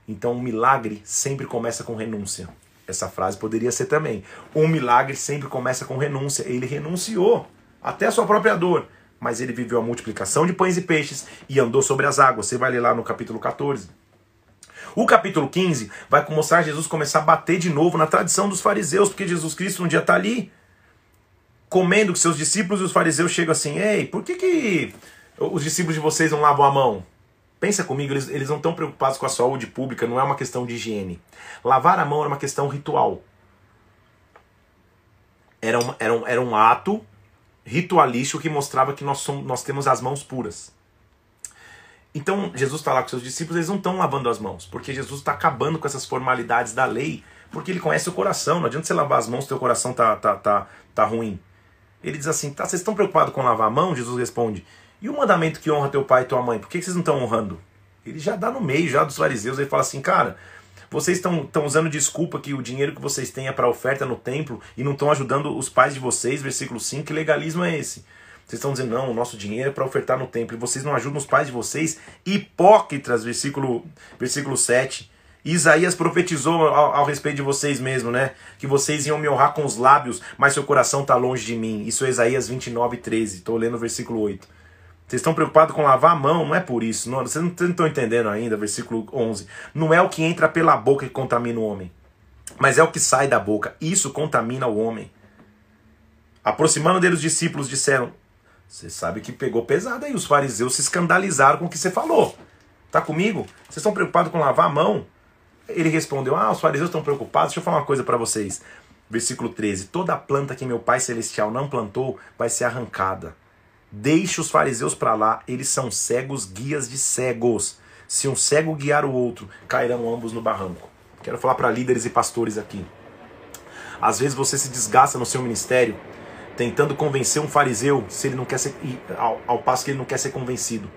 Então, o milagre sempre começa com renúncia. Essa frase poderia ser também. Um milagre sempre começa com renúncia. Ele renunciou até a sua própria dor, mas ele viveu a multiplicação de pães e peixes e andou sobre as águas. Você vai ler lá no capítulo 14. O capítulo 15 vai mostrar Jesus começar a bater de novo na tradição dos fariseus, porque Jesus Cristo um dia está ali comendo com seus discípulos e os fariseus chegam assim: Ei, por que, que os discípulos de vocês não lavam a mão? Pensa comigo, eles, eles não estão preocupados com a saúde pública, não é uma questão de higiene. Lavar a mão era uma questão ritual. Era um, era um, era um ato ritualístico que mostrava que nós, somos, nós temos as mãos puras. Então, Jesus está lá com seus discípulos, eles não estão lavando as mãos, porque Jesus está acabando com essas formalidades da lei, porque ele conhece o coração. Não adianta você lavar as mãos se teu coração tá, tá, tá, tá ruim. Ele diz assim: tá, vocês estão preocupados com lavar a mão? Jesus responde: e o mandamento que honra teu pai e tua mãe, por que vocês não estão honrando? Ele já dá no meio já dos fariseus, ele fala assim, cara, vocês estão usando desculpa que o dinheiro que vocês têm é para oferta no templo e não estão ajudando os pais de vocês, versículo 5, que legalismo é esse? Vocês estão dizendo, não, o nosso dinheiro é para ofertar no templo, e vocês não ajudam os pais de vocês, hipócritas, versículo, versículo 7. Isaías profetizou ao, ao, respeito de vocês mesmo, né? Que vocês iam me honrar com os lábios, mas seu coração está longe de mim. Isso é Isaías 29, 13. Estou lendo o versículo 8. Vocês estão preocupados com lavar a mão? Não é por isso. Não, vocês não estão entendendo ainda, versículo 11. Não é o que entra pela boca que contamina o homem, mas é o que sai da boca. Isso contamina o homem. Aproximando dele, os discípulos disseram: Você sabe que pegou pesado aí. Os fariseus se escandalizaram com o que você falou. Tá comigo? Vocês estão preocupados com lavar a mão? Ele respondeu: Ah, os fariseus estão preocupados. Deixa eu falar uma coisa para vocês. Versículo 13: Toda planta que meu Pai Celestial não plantou vai ser arrancada. Deixe os fariseus para lá, eles são cegos, guias de cegos. Se um cego guiar o outro, cairão ambos no barranco. Quero falar para líderes e pastores aqui. Às vezes você se desgasta no seu ministério tentando convencer um fariseu se ele não quer ser ao, ao passo que ele não quer ser convencido.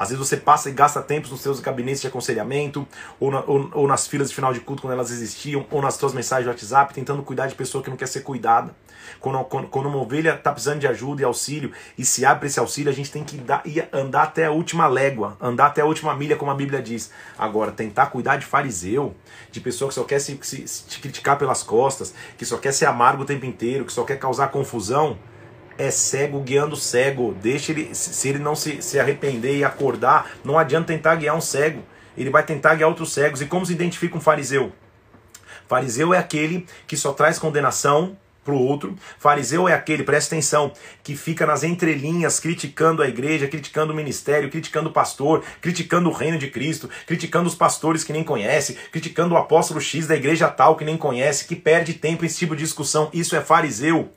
Às vezes você passa e gasta tempos nos seus gabinetes de aconselhamento, ou, na, ou, ou, nas filas de final de culto quando elas existiam, ou nas suas mensagens de WhatsApp, tentando cuidar de pessoa que não quer ser cuidada. Quando, quando, quando uma ovelha está precisando de ajuda e auxílio, e se abre esse auxílio, a gente tem que dar, ir, andar até a última légua, andar até a última milha, como a Bíblia diz. Agora, tentar cuidar de fariseu, de pessoa que só quer se, se, se criticar pelas costas, que só quer ser amargo o tempo inteiro, que só quer causar confusão, é cego guiando cego. Deixa ele, se ele não se, se arrepender e acordar, não adianta tentar guiar um cego. Ele vai tentar guiar outros cegos. E como se identifica um fariseu? Fariseu é aquele que só traz condenação para o outro. Fariseu é aquele, presta atenção, que fica nas entrelinhas criticando a igreja, criticando o ministério, criticando o pastor, criticando o reino de Cristo, criticando os pastores que nem conhece, criticando o apóstolo X da igreja tal que nem conhece, que perde tempo em esse tipo de discussão. Isso é fariseu.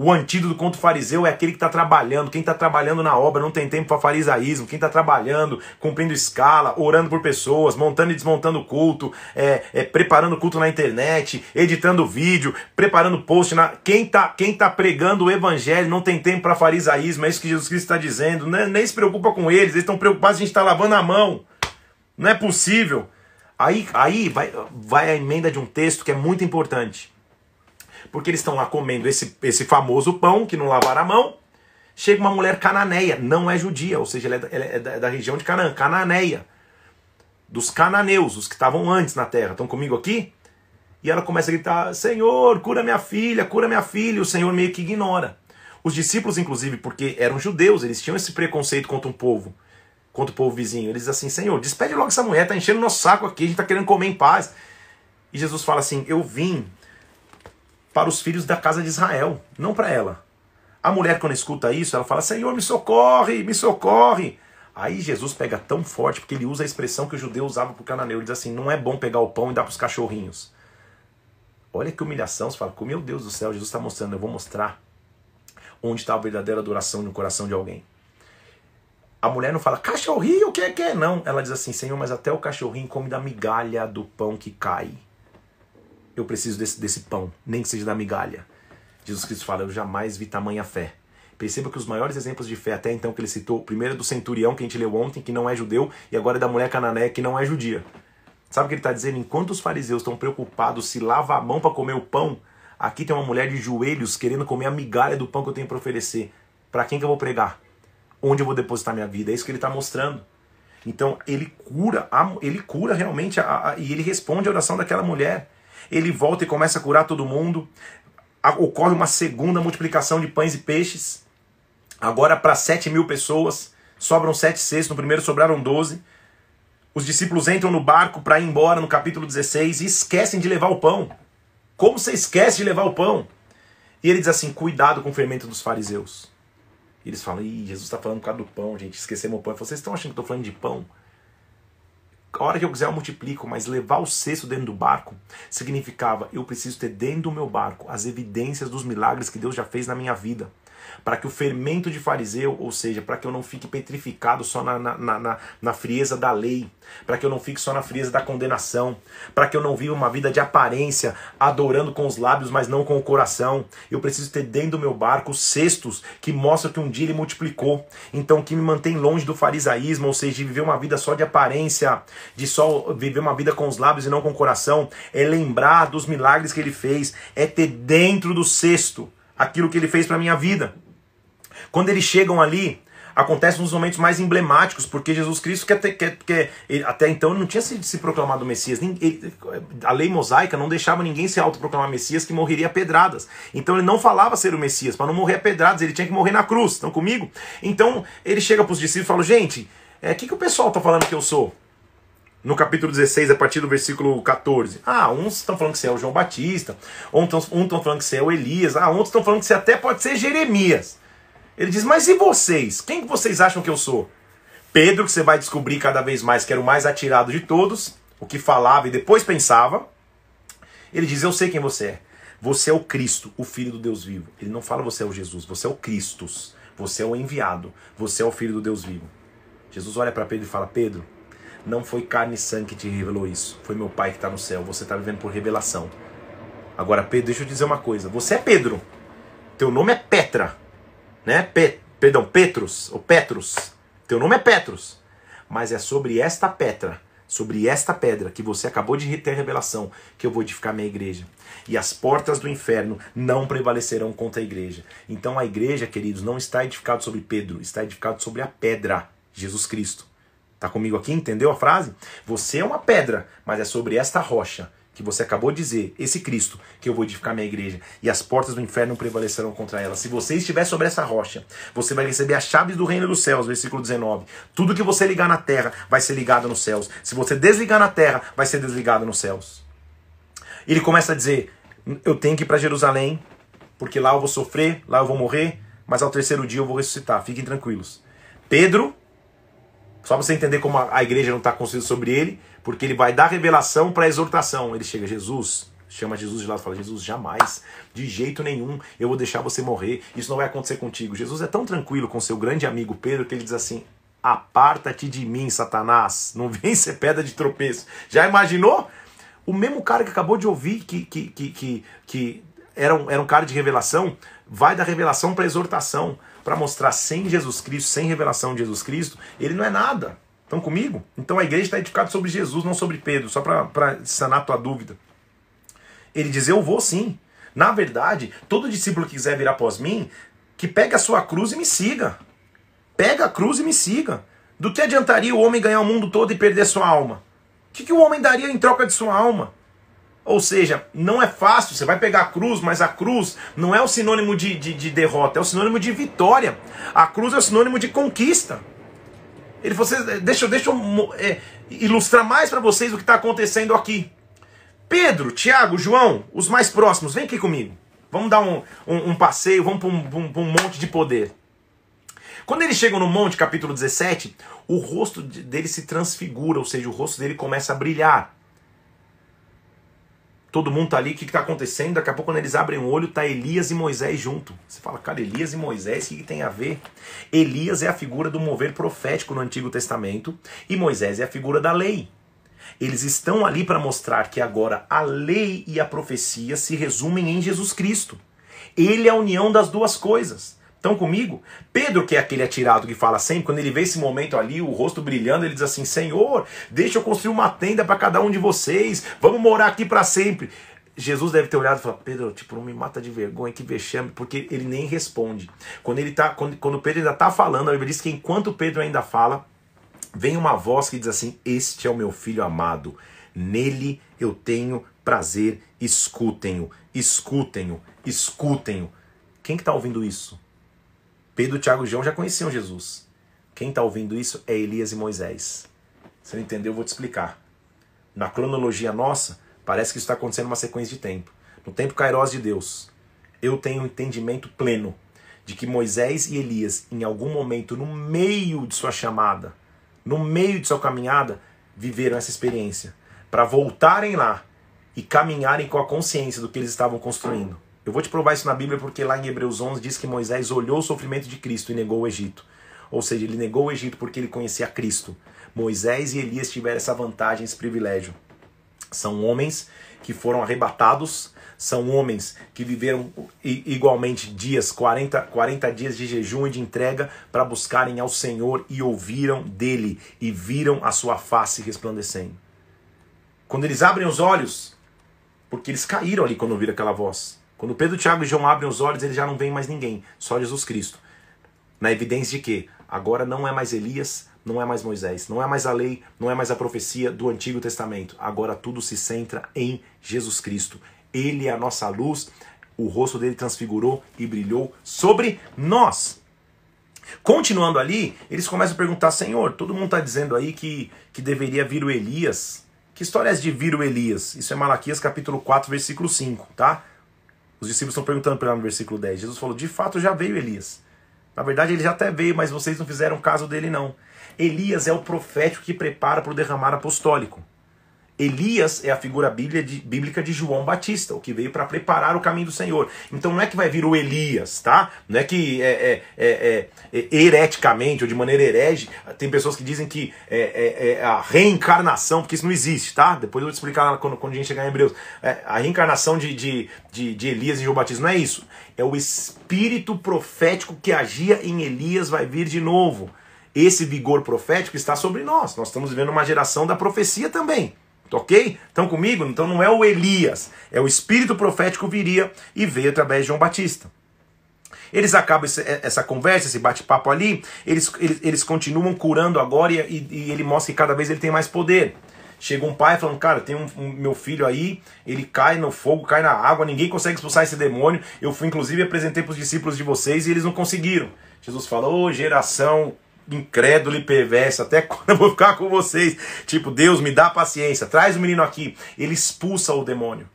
O antídoto contra o fariseu é aquele que está trabalhando. Quem está trabalhando na obra não tem tempo para farisaísmo. Quem está trabalhando, cumprindo escala, orando por pessoas, montando e desmontando culto, é, é, preparando culto na internet, editando vídeo, preparando post. Na... Quem está quem tá pregando o evangelho não tem tempo para farisaísmo. É isso que Jesus Cristo está dizendo. Nem, nem se preocupa com eles. Eles estão preocupados a gente está lavando a mão. Não é possível. Aí, aí vai, vai a emenda de um texto que é muito importante porque eles estão lá comendo esse, esse famoso pão que não lavaram a mão. Chega uma mulher cananeia, não é judia, ou seja, ela é da, ela é da, da região de Canaã, cananeia. Dos cananeus, os que estavam antes na terra. Estão comigo aqui? E ela começa a gritar: Senhor, cura minha filha, cura minha filha. E o Senhor meio que ignora. Os discípulos, inclusive, porque eram judeus, eles tinham esse preconceito contra um povo, contra o povo vizinho. Eles assim: Senhor, despede logo essa mulher, tá enchendo nosso saco aqui, a gente tá querendo comer em paz. E Jesus fala assim: Eu vim para os filhos da casa de Israel, não para ela. A mulher, quando escuta isso, ela fala: Senhor, me socorre, me socorre. Aí Jesus pega tão forte, porque ele usa a expressão que o judeu usava para o cananeu. Ele diz assim: não é bom pegar o pão e dar para os cachorrinhos. Olha que humilhação. Você fala: meu Deus do céu, Jesus está mostrando, eu vou mostrar onde está a verdadeira adoração no coração de alguém. A mulher não fala, cachorrinho, o que é que é? Não. Ela diz assim: Senhor, mas até o cachorrinho come da migalha do pão que cai eu preciso desse, desse pão, nem que seja da migalha. Jesus Cristo fala, eu jamais vi tamanha fé. Perceba que os maiores exemplos de fé até então que ele citou, primeiro é do centurião que a gente leu ontem, que não é judeu, e agora é da mulher canané, que não é judia. Sabe o que ele está dizendo? Enquanto os fariseus estão preocupados se lava a mão para comer o pão, aqui tem uma mulher de joelhos querendo comer a migalha do pão que eu tenho para oferecer. Para quem que eu vou pregar? Onde eu vou depositar minha vida? É isso que ele está mostrando. Então ele cura, ele cura realmente a, a, e ele responde a oração daquela mulher ele volta e começa a curar todo mundo. Ocorre uma segunda multiplicação de pães e peixes, agora para 7 mil pessoas. Sobram sete cestos, no primeiro sobraram 12. Os discípulos entram no barco para ir embora no capítulo 16 e esquecem de levar o pão. Como você esquece de levar o pão? E ele diz assim: cuidado com o fermento dos fariseus. E eles falam: Ih, Jesus está falando por causa do pão, gente. Esquecemos o pão. Vocês estão achando que estou falando de pão? A hora que eu quiser eu multiplico, mas levar o cesto dentro do barco significava eu preciso ter dentro do meu barco as evidências dos milagres que Deus já fez na minha vida para que o fermento de fariseu, ou seja, para que eu não fique petrificado só na, na, na, na frieza da lei, para que eu não fique só na frieza da condenação, para que eu não viva uma vida de aparência, adorando com os lábios, mas não com o coração. Eu preciso ter dentro do meu barco cestos que mostram que um dia ele multiplicou. Então, que me mantém longe do farisaísmo, ou seja, de viver uma vida só de aparência, de só viver uma vida com os lábios e não com o coração, é lembrar dos milagres que ele fez, é ter dentro do cesto aquilo que ele fez para minha vida. Quando eles chegam ali, acontece nos momentos mais emblemáticos, porque Jesus Cristo quer, ter, quer, até então não tinha se, se proclamado Messias. Ele, a lei mosaica não deixava ninguém se autoproclamar Messias que morreria a pedradas. Então ele não falava ser o Messias, para não morrer a pedradas, ele tinha que morrer na cruz. Estão comigo? Então ele chega para os discípulos e fala: gente, o é, que, que o pessoal está falando que eu sou? no capítulo 16, a partir do versículo 14. Ah, uns estão falando que você é o João Batista, outros estão falando que você é o Elias, ah, outros estão falando que você até pode ser Jeremias. Ele diz: Mas e vocês? Quem que vocês acham que eu sou? Pedro, que você vai descobrir cada vez mais que era o mais atirado de todos, o que falava e depois pensava. Ele diz: Eu sei quem você é. Você é o Cristo, o Filho do Deus vivo. Ele não fala você é o Jesus, você é o Cristo. Você é o enviado, você é o Filho do Deus vivo. Jesus olha para Pedro e fala: Pedro, não foi carne e sangue que te revelou isso. Foi meu Pai que está no céu. Você está vivendo por revelação. Agora, Pedro, deixa eu te dizer uma coisa. Você é Pedro. Teu nome é Petra. Né? Pe perdão, Petrus. Ou Petrus. Teu nome é Petrus. Mas é sobre esta Petra, sobre esta pedra que você acabou de ter revelação, que eu vou edificar minha igreja. E as portas do inferno não prevalecerão contra a igreja. Então a igreja, queridos, não está edificada sobre Pedro, está edificada sobre a pedra, Jesus Cristo. Tá comigo aqui? Entendeu a frase? Você é uma pedra, mas é sobre esta rocha que você acabou de dizer, esse Cristo, que eu vou edificar minha igreja, e as portas do inferno prevalecerão contra ela. Se você estiver sobre essa rocha, você vai receber as chaves do reino dos céus, versículo 19. Tudo que você ligar na terra vai ser ligado nos céus. Se você desligar na terra, vai ser desligado nos céus. Ele começa a dizer: Eu tenho que ir para Jerusalém, porque lá eu vou sofrer, lá eu vou morrer, mas ao terceiro dia eu vou ressuscitar. Fiquem tranquilos. Pedro só para você entender como a, igreja não está construída sobre ele, porque ele vai dar revelação para exortação. Ele chega, Jesus, chama Jesus de lado e fala: Jesus, jamais, de jeito nenhum, eu vou deixar você morrer, isso não vai acontecer contigo. Jesus é tão tranquilo com seu grande amigo Pedro que ele diz assim: Aparta-te de mim, Satanás, não vem ser pedra de tropeço. Já imaginou? O mesmo cara que acabou de ouvir que, que, que, que, que era, um, era um cara de revelação, vai da revelação para exortação para mostrar sem Jesus Cristo, sem revelação de Jesus Cristo, ele não é nada. Estão comigo? Então a igreja está edificada sobre Jesus, não sobre Pedro, só para sanar tua dúvida. Ele diz: Eu vou sim. Na verdade, todo discípulo que quiser vir após mim, que pegue a sua cruz e me siga. Pega a cruz e me siga. Do que adiantaria o homem ganhar o mundo todo e perder sua alma? O que, que o homem daria em troca de sua alma? Ou seja, não é fácil, você vai pegar a cruz, mas a cruz não é o sinônimo de, de, de derrota, é o sinônimo de vitória. A cruz é o sinônimo de conquista. Ele falou, deixa, deixa eu é, ilustrar mais para vocês o que está acontecendo aqui. Pedro, Tiago, João, os mais próximos, vem aqui comigo. Vamos dar um, um, um passeio, vamos para um, um, um monte de poder. Quando eles chegam no monte, capítulo 17, o rosto dele se transfigura, ou seja, o rosto dele começa a brilhar todo mundo tá ali, o que, está acontecendo? Daqui a pouco, quando eles abrem o olho, tá Elias e Moisés junto. Você fala, cara, Elias e Moisés, o que, que tem a ver? Elias é a figura do mover profético no Antigo Testamento e Moisés é a figura da lei. Eles estão ali para mostrar que agora a lei e a profecia se resumem em Jesus Cristo. Ele é a união das duas coisas. Estão comigo? Pedro, que é aquele atirado que fala sempre, quando ele vê esse momento ali, o rosto brilhando, ele diz assim: Senhor, deixa eu construir uma tenda para cada um de vocês, vamos morar aqui para sempre. Jesus deve ter olhado e falado: Pedro, tipo, não me mata de vergonha, que vexame, porque ele nem responde. Quando ele tá, quando, quando Pedro ainda está falando, a Bíblia diz que enquanto Pedro ainda fala, vem uma voz que diz assim: Este é o meu filho amado, nele eu tenho prazer, escutem-o, escutem-o, escutem-o. Quem que está ouvindo isso? Pedro, Tiago e João já conheciam Jesus. Quem está ouvindo isso é Elias e Moisés. Você não entendeu? Eu vou te explicar. Na cronologia nossa, parece que isso está acontecendo uma sequência de tempo. No tempo Kairos de Deus, eu tenho um entendimento pleno de que Moisés e Elias, em algum momento, no meio de sua chamada, no meio de sua caminhada, viveram essa experiência para voltarem lá e caminharem com a consciência do que eles estavam construindo. Eu vou te provar isso na Bíblia porque lá em Hebreus 11 diz que Moisés olhou o sofrimento de Cristo e negou o Egito. Ou seja, ele negou o Egito porque ele conhecia Cristo. Moisés e Elias tiveram essa vantagem, esse privilégio. São homens que foram arrebatados, são homens que viveram igualmente dias, 40, 40 dias de jejum e de entrega para buscarem ao Senhor e ouviram dele e viram a sua face resplandecendo. Quando eles abrem os olhos, porque eles caíram ali quando ouviram aquela voz. Quando Pedro, Tiago e João abrem os olhos, eles já não veem mais ninguém, só Jesus Cristo. Na evidência de que agora não é mais Elias, não é mais Moisés, não é mais a lei, não é mais a profecia do Antigo Testamento. Agora tudo se centra em Jesus Cristo. Ele é a nossa luz, o rosto dele transfigurou e brilhou sobre nós. Continuando ali, eles começam a perguntar: Senhor, todo mundo está dizendo aí que, que deveria vir o Elias. Que história é de vir o Elias? Isso é Malaquias capítulo 4, versículo 5, tá? Os discípulos estão perguntando para lá no versículo 10. Jesus falou: De fato já veio Elias. Na verdade, ele já até veio, mas vocês não fizeram caso dele, não. Elias é o profético que prepara para o derramar apostólico. Elias é a figura bíblica de João Batista, o que veio para preparar o caminho do Senhor. Então não é que vai vir o Elias, tá? Não é que é, é, é, é hereticamente ou de maneira herege, tem pessoas que dizem que é, é, a reencarnação, porque isso não existe, tá? Depois eu vou te explicar quando, quando a gente chegar em Hebreus. a reencarnação de, de, de, de Elias e João Batista não é isso. É o espírito profético que agia em Elias vai vir de novo. Esse vigor profético está sobre nós. Nós estamos vivendo uma geração da profecia também. Ok? Estão comigo? Então não é o Elias, é o espírito profético viria e veio através de João Batista. Eles acabam essa conversa, esse bate-papo ali, eles, eles, eles, continuam curando agora e, e, ele mostra que cada vez ele tem mais poder. Chega um pai falando, cara, tem um, um, meu filho aí, ele cai no fogo, cai na água, ninguém consegue expulsar esse demônio. Eu fui, inclusive, apresentei para os discípulos de vocês e eles não conseguiram. Jesus falou, oh, geração incrédulo e perverso, até quando eu vou ficar com vocês? Tipo, Deus, me dá paciência, traz o menino aqui. Ele expulsa o demônio.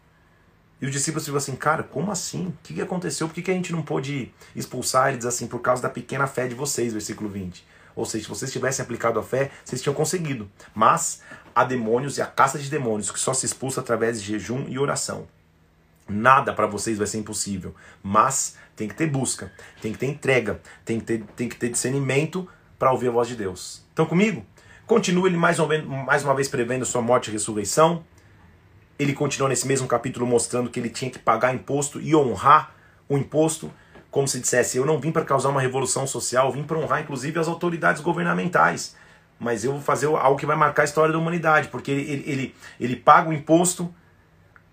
E os discípulos ficam assim, cara, como assim? O que, aconteceu? Por que, a gente não pôde expulsar? Ele diz assim, por causa da pequena fé de vocês, versículo 20. Ou seja, se vocês tivessem aplicado a fé, vocês tinham conseguido. Mas há demônios e a caça de demônios que só se expulsa através de jejum e oração. Nada para vocês vai ser impossível. Mas tem que ter busca, tem que ter entrega, tem que ter, tem que ter discernimento para ouvir a voz de Deus. Estão comigo? Continua ele mais, mais uma vez prevendo sua morte e ressurreição. Ele continua nesse mesmo capítulo mostrando que ele tinha que pagar imposto e honrar o imposto, como se dissesse: Eu não vim para causar uma revolução social, vim para honrar inclusive as autoridades governamentais. Mas eu vou fazer algo que vai marcar a história da humanidade, porque ele, ele, ele, ele paga o imposto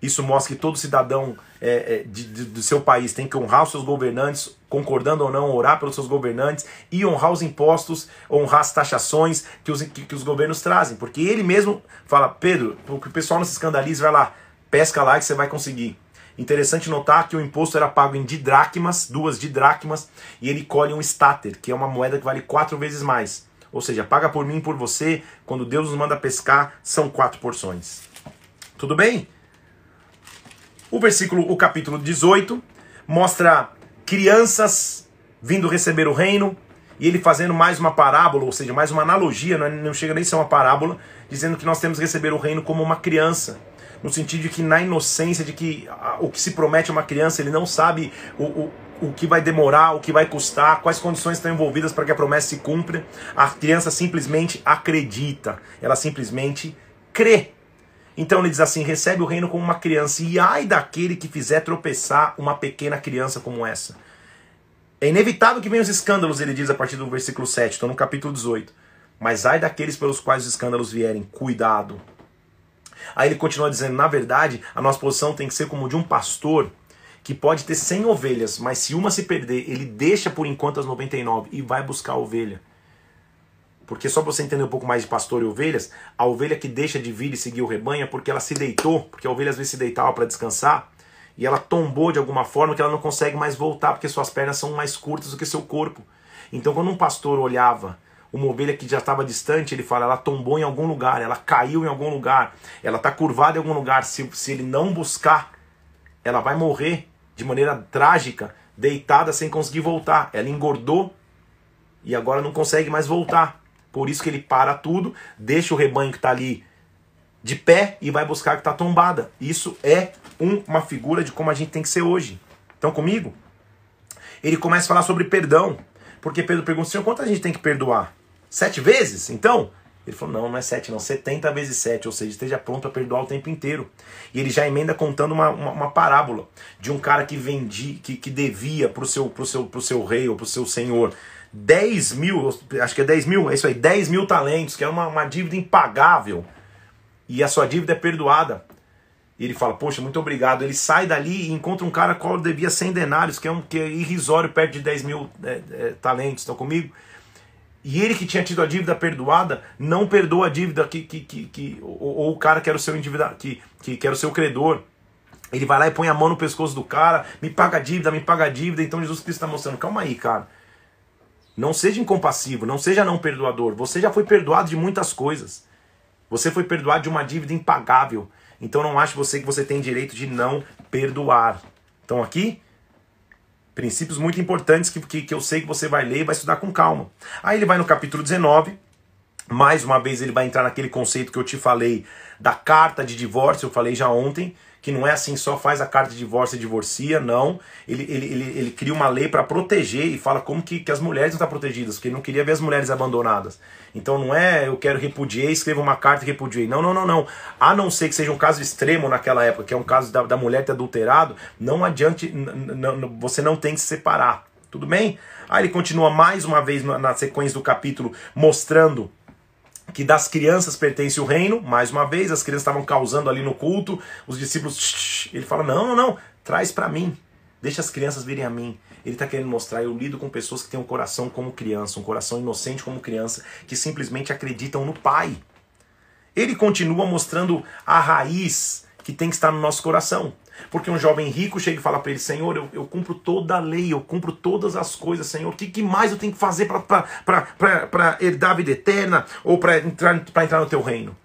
isso mostra que todo cidadão é, é, de, de, do seu país tem que honrar os seus governantes, concordando ou não, orar pelos seus governantes e honrar os impostos, honrar as taxações que os, que, que os governos trazem. Porque ele mesmo fala, Pedro, que o pessoal não se escandalize, vai lá, pesca lá que você vai conseguir. Interessante notar que o imposto era pago em didracmas, duas didracmas, e ele colhe um stater, que é uma moeda que vale quatro vezes mais. Ou seja, paga por mim e por você, quando Deus nos manda pescar, são quatro porções. Tudo bem? O versículo, o capítulo 18, mostra crianças vindo receber o reino, e ele fazendo mais uma parábola, ou seja, mais uma analogia, não, é, não chega nem a ser uma parábola, dizendo que nós temos que receber o reino como uma criança. No sentido de que na inocência, de que o que se promete a uma criança, ele não sabe o, o, o que vai demorar, o que vai custar, quais condições estão envolvidas para que a promessa se cumpra. A criança simplesmente acredita, ela simplesmente crê. Então ele diz assim: recebe o reino como uma criança, e ai daquele que fizer tropeçar uma pequena criança como essa. É inevitável que venham os escândalos, ele diz a partir do versículo 7, estou no capítulo 18. Mas ai daqueles pelos quais os escândalos vierem, cuidado. Aí ele continua dizendo: na verdade, a nossa posição tem que ser como de um pastor que pode ter 100 ovelhas, mas se uma se perder, ele deixa por enquanto as 99 e vai buscar a ovelha. Porque só para você entender um pouco mais de pastor e ovelhas, a ovelha que deixa de vir e seguir o rebanho é porque ela se deitou, porque a ovelha às vezes se deitava para descansar, e ela tombou de alguma forma que ela não consegue mais voltar, porque suas pernas são mais curtas do que seu corpo. Então quando um pastor olhava uma ovelha que já estava distante, ele fala, ela tombou em algum lugar, ela caiu em algum lugar, ela está curvada em algum lugar, se, se ele não buscar, ela vai morrer de maneira trágica, deitada sem conseguir voltar. Ela engordou e agora não consegue mais voltar. Por isso que ele para tudo, deixa o rebanho que está ali de pé e vai buscar que está tombada. Isso é um, uma figura de como a gente tem que ser hoje. Estão comigo? Ele começa a falar sobre perdão. Porque Pedro pergunta, Senhor, quanto a gente tem que perdoar? Sete vezes? Então? Ele falou, não, não é sete, não, setenta vezes sete, ou seja, esteja pronto a perdoar o tempo inteiro. E ele já emenda contando uma, uma, uma parábola de um cara que vendia, que, que devia para o seu, pro seu, pro seu rei ou para o seu senhor 10 mil, acho que é 10 mil, é isso aí, 10 mil talentos, que é uma, uma dívida impagável. E a sua dívida é perdoada. E ele fala, poxa, muito obrigado. Ele sai dali e encontra um cara qual devia 100 denários, que é, um, que é irrisório, perto de 10 mil é, é, talentos. Estão comigo? E ele que tinha tido a dívida perdoada, não perdoa a dívida que, que, que, que ou, ou, o cara que era o seu endividado, que, que, que era o seu credor. Ele vai lá e põe a mão no pescoço do cara, me paga a dívida, me paga a dívida. Então Jesus Cristo está mostrando, calma aí, cara. Não seja incompassivo, não seja não perdoador. Você já foi perdoado de muitas coisas. Você foi perdoado de uma dívida impagável. Então não ache você que você tem direito de não perdoar. Então aqui, princípios muito importantes que, que, que eu sei que você vai ler e vai estudar com calma. Aí ele vai no capítulo 19, mais uma vez ele vai entrar naquele conceito que eu te falei da carta de divórcio, eu falei já ontem, que não é assim só faz a carta de divórcio e divorcia, não. Ele, ele, ele, ele cria uma lei para proteger e fala como que, que as mulheres não estão protegidas, porque ele não queria ver as mulheres abandonadas. Então não é eu quero repudiei, escreva uma carta e repudiei. Não, não, não, não. A não ser que seja um caso extremo naquela época, que é um caso da, da mulher ter adulterado, não adiante, você não tem que se separar. Tudo bem? Aí ele continua mais uma vez na sequência do capítulo mostrando que das crianças pertence o reino, mais uma vez, as crianças estavam causando ali no culto, os discípulos, ele fala: não, não, não, traz para mim, deixa as crianças virem a mim. Ele está querendo mostrar, eu lido com pessoas que têm um coração como criança, um coração inocente como criança, que simplesmente acreditam no Pai. Ele continua mostrando a raiz que tem que estar no nosso coração. Porque um jovem rico chega e fala para ele: Senhor, eu, eu cumpro toda a lei, eu cumpro todas as coisas, Senhor. O que, que mais eu tenho que fazer para herdar a vida eterna ou para entrar, entrar no teu reino?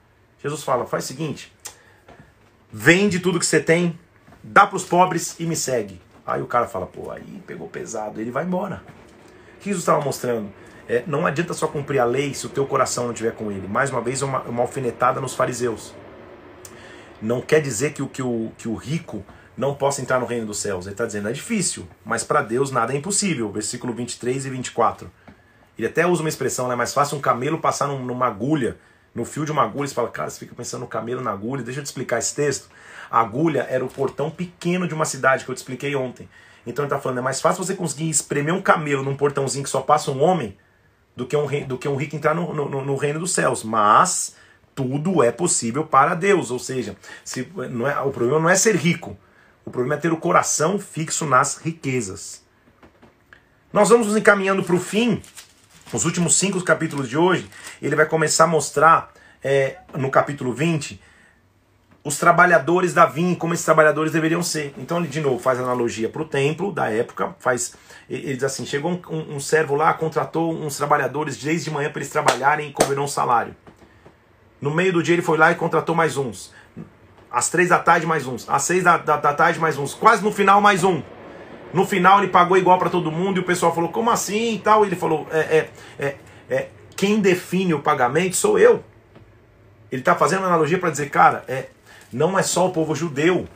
Jesus fala: Faz o seguinte, vende tudo que você tem, dá para os pobres e me segue. Aí o cara fala: Pô, aí pegou pesado, ele vai embora. O que Jesus estava mostrando? É, não adianta só cumprir a lei se o teu coração não estiver com ele. Mais uma vez, uma, uma alfinetada nos fariseus. Não quer dizer que o, que o, que o rico não possa entrar no reino dos céus. Ele está dizendo, é difícil, mas para Deus nada é impossível. Versículo 23 e 24. Ele até usa uma expressão, né? Mais fácil um camelo passar num, numa agulha, no fio de uma agulha. Você fala, cara, você fica pensando no camelo na agulha. Deixa eu te explicar esse texto. A agulha era o portão pequeno de uma cidade que eu te expliquei ontem. Então ele está falando, é mais fácil você conseguir espremer um camelo num portãozinho que só passa um homem do que um, do que um rico entrar no, no, no reino dos céus. Mas tudo é possível para Deus. Ou seja, se, não é, o problema não é ser rico, o problema é ter o coração fixo nas riquezas. Nós vamos nos encaminhando para o fim. Os últimos cinco capítulos de hoje, ele vai começar a mostrar, é, no capítulo 20, os trabalhadores da vinha, como esses trabalhadores deveriam ser. Então ele, de novo, faz analogia para o templo da época, faz, ele diz assim, chegou um, um, servo lá, contratou uns trabalhadores desde de manhã para eles trabalharem e cobrarão um salário. No meio do dia ele foi lá e contratou mais uns. Às três da tarde, mais uns. Às seis da, da, da tarde, mais uns. Quase no final, mais um. No final ele pagou igual para todo mundo e o pessoal falou, como assim e tal? Ele falou, é, é, é, é quem define o pagamento sou eu. Ele está fazendo uma analogia para dizer, cara, é, não é só o povo judeu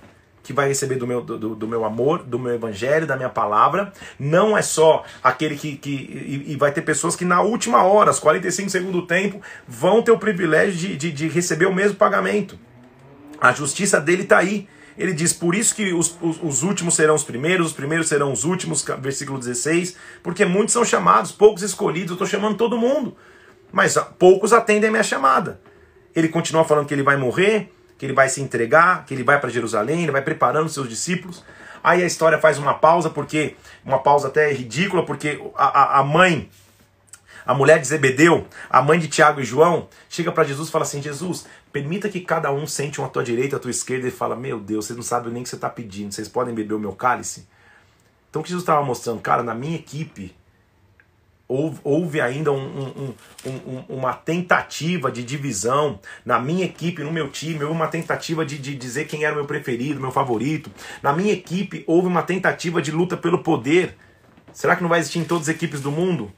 que vai receber do meu, do, do, meu amor, do meu evangelho, da minha palavra. Não é só aquele que. que e, e, vai ter pessoas que na última hora, aos 45 segundos do tempo, vão ter o privilégio de, de, de receber o mesmo pagamento. A justiça dele está aí. Ele diz: por isso que os, os, os, últimos serão os primeiros, os primeiros serão os últimos, versículo 16, porque muitos são chamados, poucos escolhidos, eu estou chamando todo mundo. Mas poucos atendem a minha chamada. Ele continua falando que ele vai morrer, que ele vai se entregar, que ele vai para Jerusalém, ele vai preparando seus discípulos. Aí a história faz uma pausa, porque uma pausa até ridícula, porque a, a, a mãe, a mulher de Zebedeu, a mãe de Tiago e João, chega para Jesus e fala assim: Jesus, permita que cada um sente uma à tua direita, à tua esquerda, e fala: Meu Deus, vocês não sabem nem o que você está pedindo, vocês podem beber o meu cálice? Então o que Jesus estava mostrando, cara, na minha equipe, houve, houve ainda um, um, um, uma tentativa de divisão na minha equipe, no meu time, houve uma tentativa de, de dizer quem era o meu preferido, meu favorito. Na minha equipe houve uma tentativa de luta pelo poder. Será que não vai existir em todas as equipes do mundo?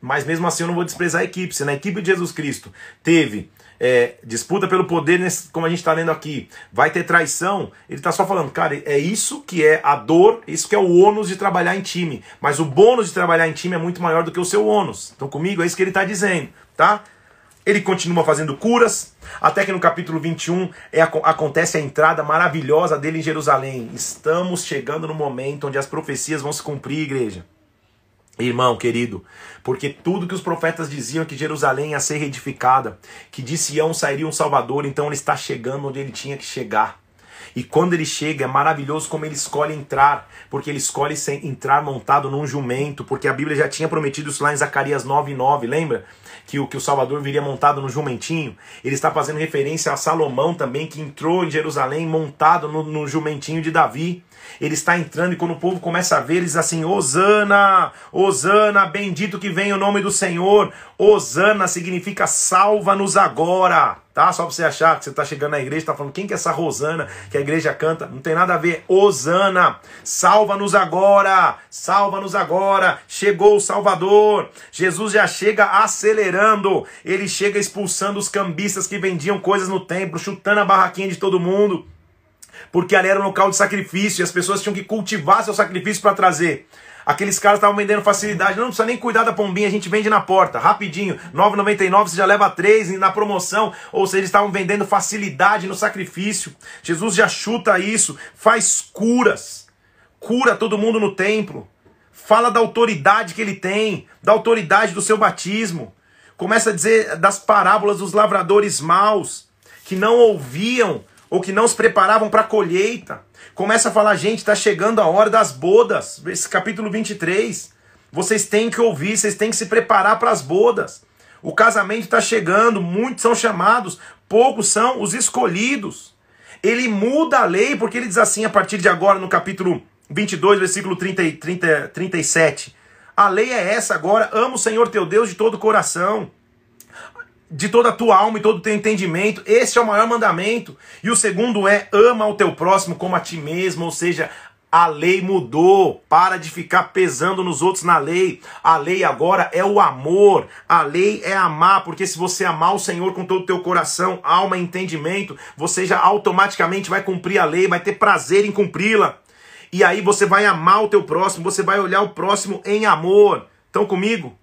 Mas mesmo assim eu não vou desprezar a equipe. Se na equipe de Jesus Cristo teve é, disputa pelo poder, nesse, como a gente está lendo aqui, vai ter traição, ele está só falando, cara, é isso que é a dor, isso que é o ônus de trabalhar em time. Mas o bônus de trabalhar em time é muito maior do que o seu ônus. Então comigo é isso que ele está dizendo, tá? Ele continua fazendo curas, até que no capítulo 21 é, acontece a entrada maravilhosa dele em Jerusalém. Estamos chegando no momento onde as profecias vão se cumprir, igreja. Irmão querido, porque tudo que os profetas diziam que Jerusalém ia ser reedificada, que de Sião sairia um Salvador, então ele está chegando onde ele tinha que chegar. E quando ele chega, é maravilhoso como ele escolhe entrar, porque ele escolhe entrar montado num jumento, porque a Bíblia já tinha prometido isso lá em Zacarias 9:9, lembra? Que o, que o Salvador viria montado no jumentinho. Ele está fazendo referência a Salomão também, que entrou em Jerusalém montado no, no jumentinho de Davi. Ele está entrando e quando o povo começa a ver, ele diz assim: Osana, Osana, bendito que vem o nome do Senhor. Osana significa salva-nos agora. Tá? Só para você achar que você está chegando na igreja, está falando quem que é essa Rosana que a igreja canta? Não tem nada a ver. Osana, salva-nos agora, salva-nos agora. Chegou o Salvador. Jesus já chega acelerando. Ele chega expulsando os cambistas que vendiam coisas no templo, chutando a barraquinha de todo mundo porque ali era um local de sacrifício e as pessoas tinham que cultivar seu sacrifício para trazer. Aqueles caras estavam vendendo facilidade, não precisa nem cuidar da pombinha, a gente vende na porta, rapidinho, 9,99 você já leva três na promoção, ou seja, eles estavam vendendo facilidade no sacrifício. Jesus já chuta isso, faz curas, cura todo mundo no templo, fala da autoridade que ele tem, da autoridade do seu batismo, começa a dizer das parábolas dos lavradores maus, que não ouviam ou que não se preparavam para a colheita. Começa a falar, gente, está chegando a hora das bodas. Esse capítulo 23. Vocês têm que ouvir, vocês têm que se preparar para as bodas. O casamento está chegando, muitos são chamados, poucos são os escolhidos. Ele muda a lei, porque ele diz assim, a partir de agora, no capítulo 22, versículo 30, 30, 37. A lei é essa agora: ama o Senhor teu Deus de todo o coração de toda a tua alma e todo o teu entendimento. Esse é o maior mandamento. E o segundo é ama o teu próximo como a ti mesmo, ou seja, a lei mudou. Para de ficar pesando nos outros na lei. A lei agora é o amor. A lei é amar, porque se você amar o Senhor com todo o teu coração, alma e entendimento, você já automaticamente vai cumprir a lei, vai ter prazer em cumpri-la. E aí você vai amar o teu próximo, você vai olhar o próximo em amor. Estão comigo?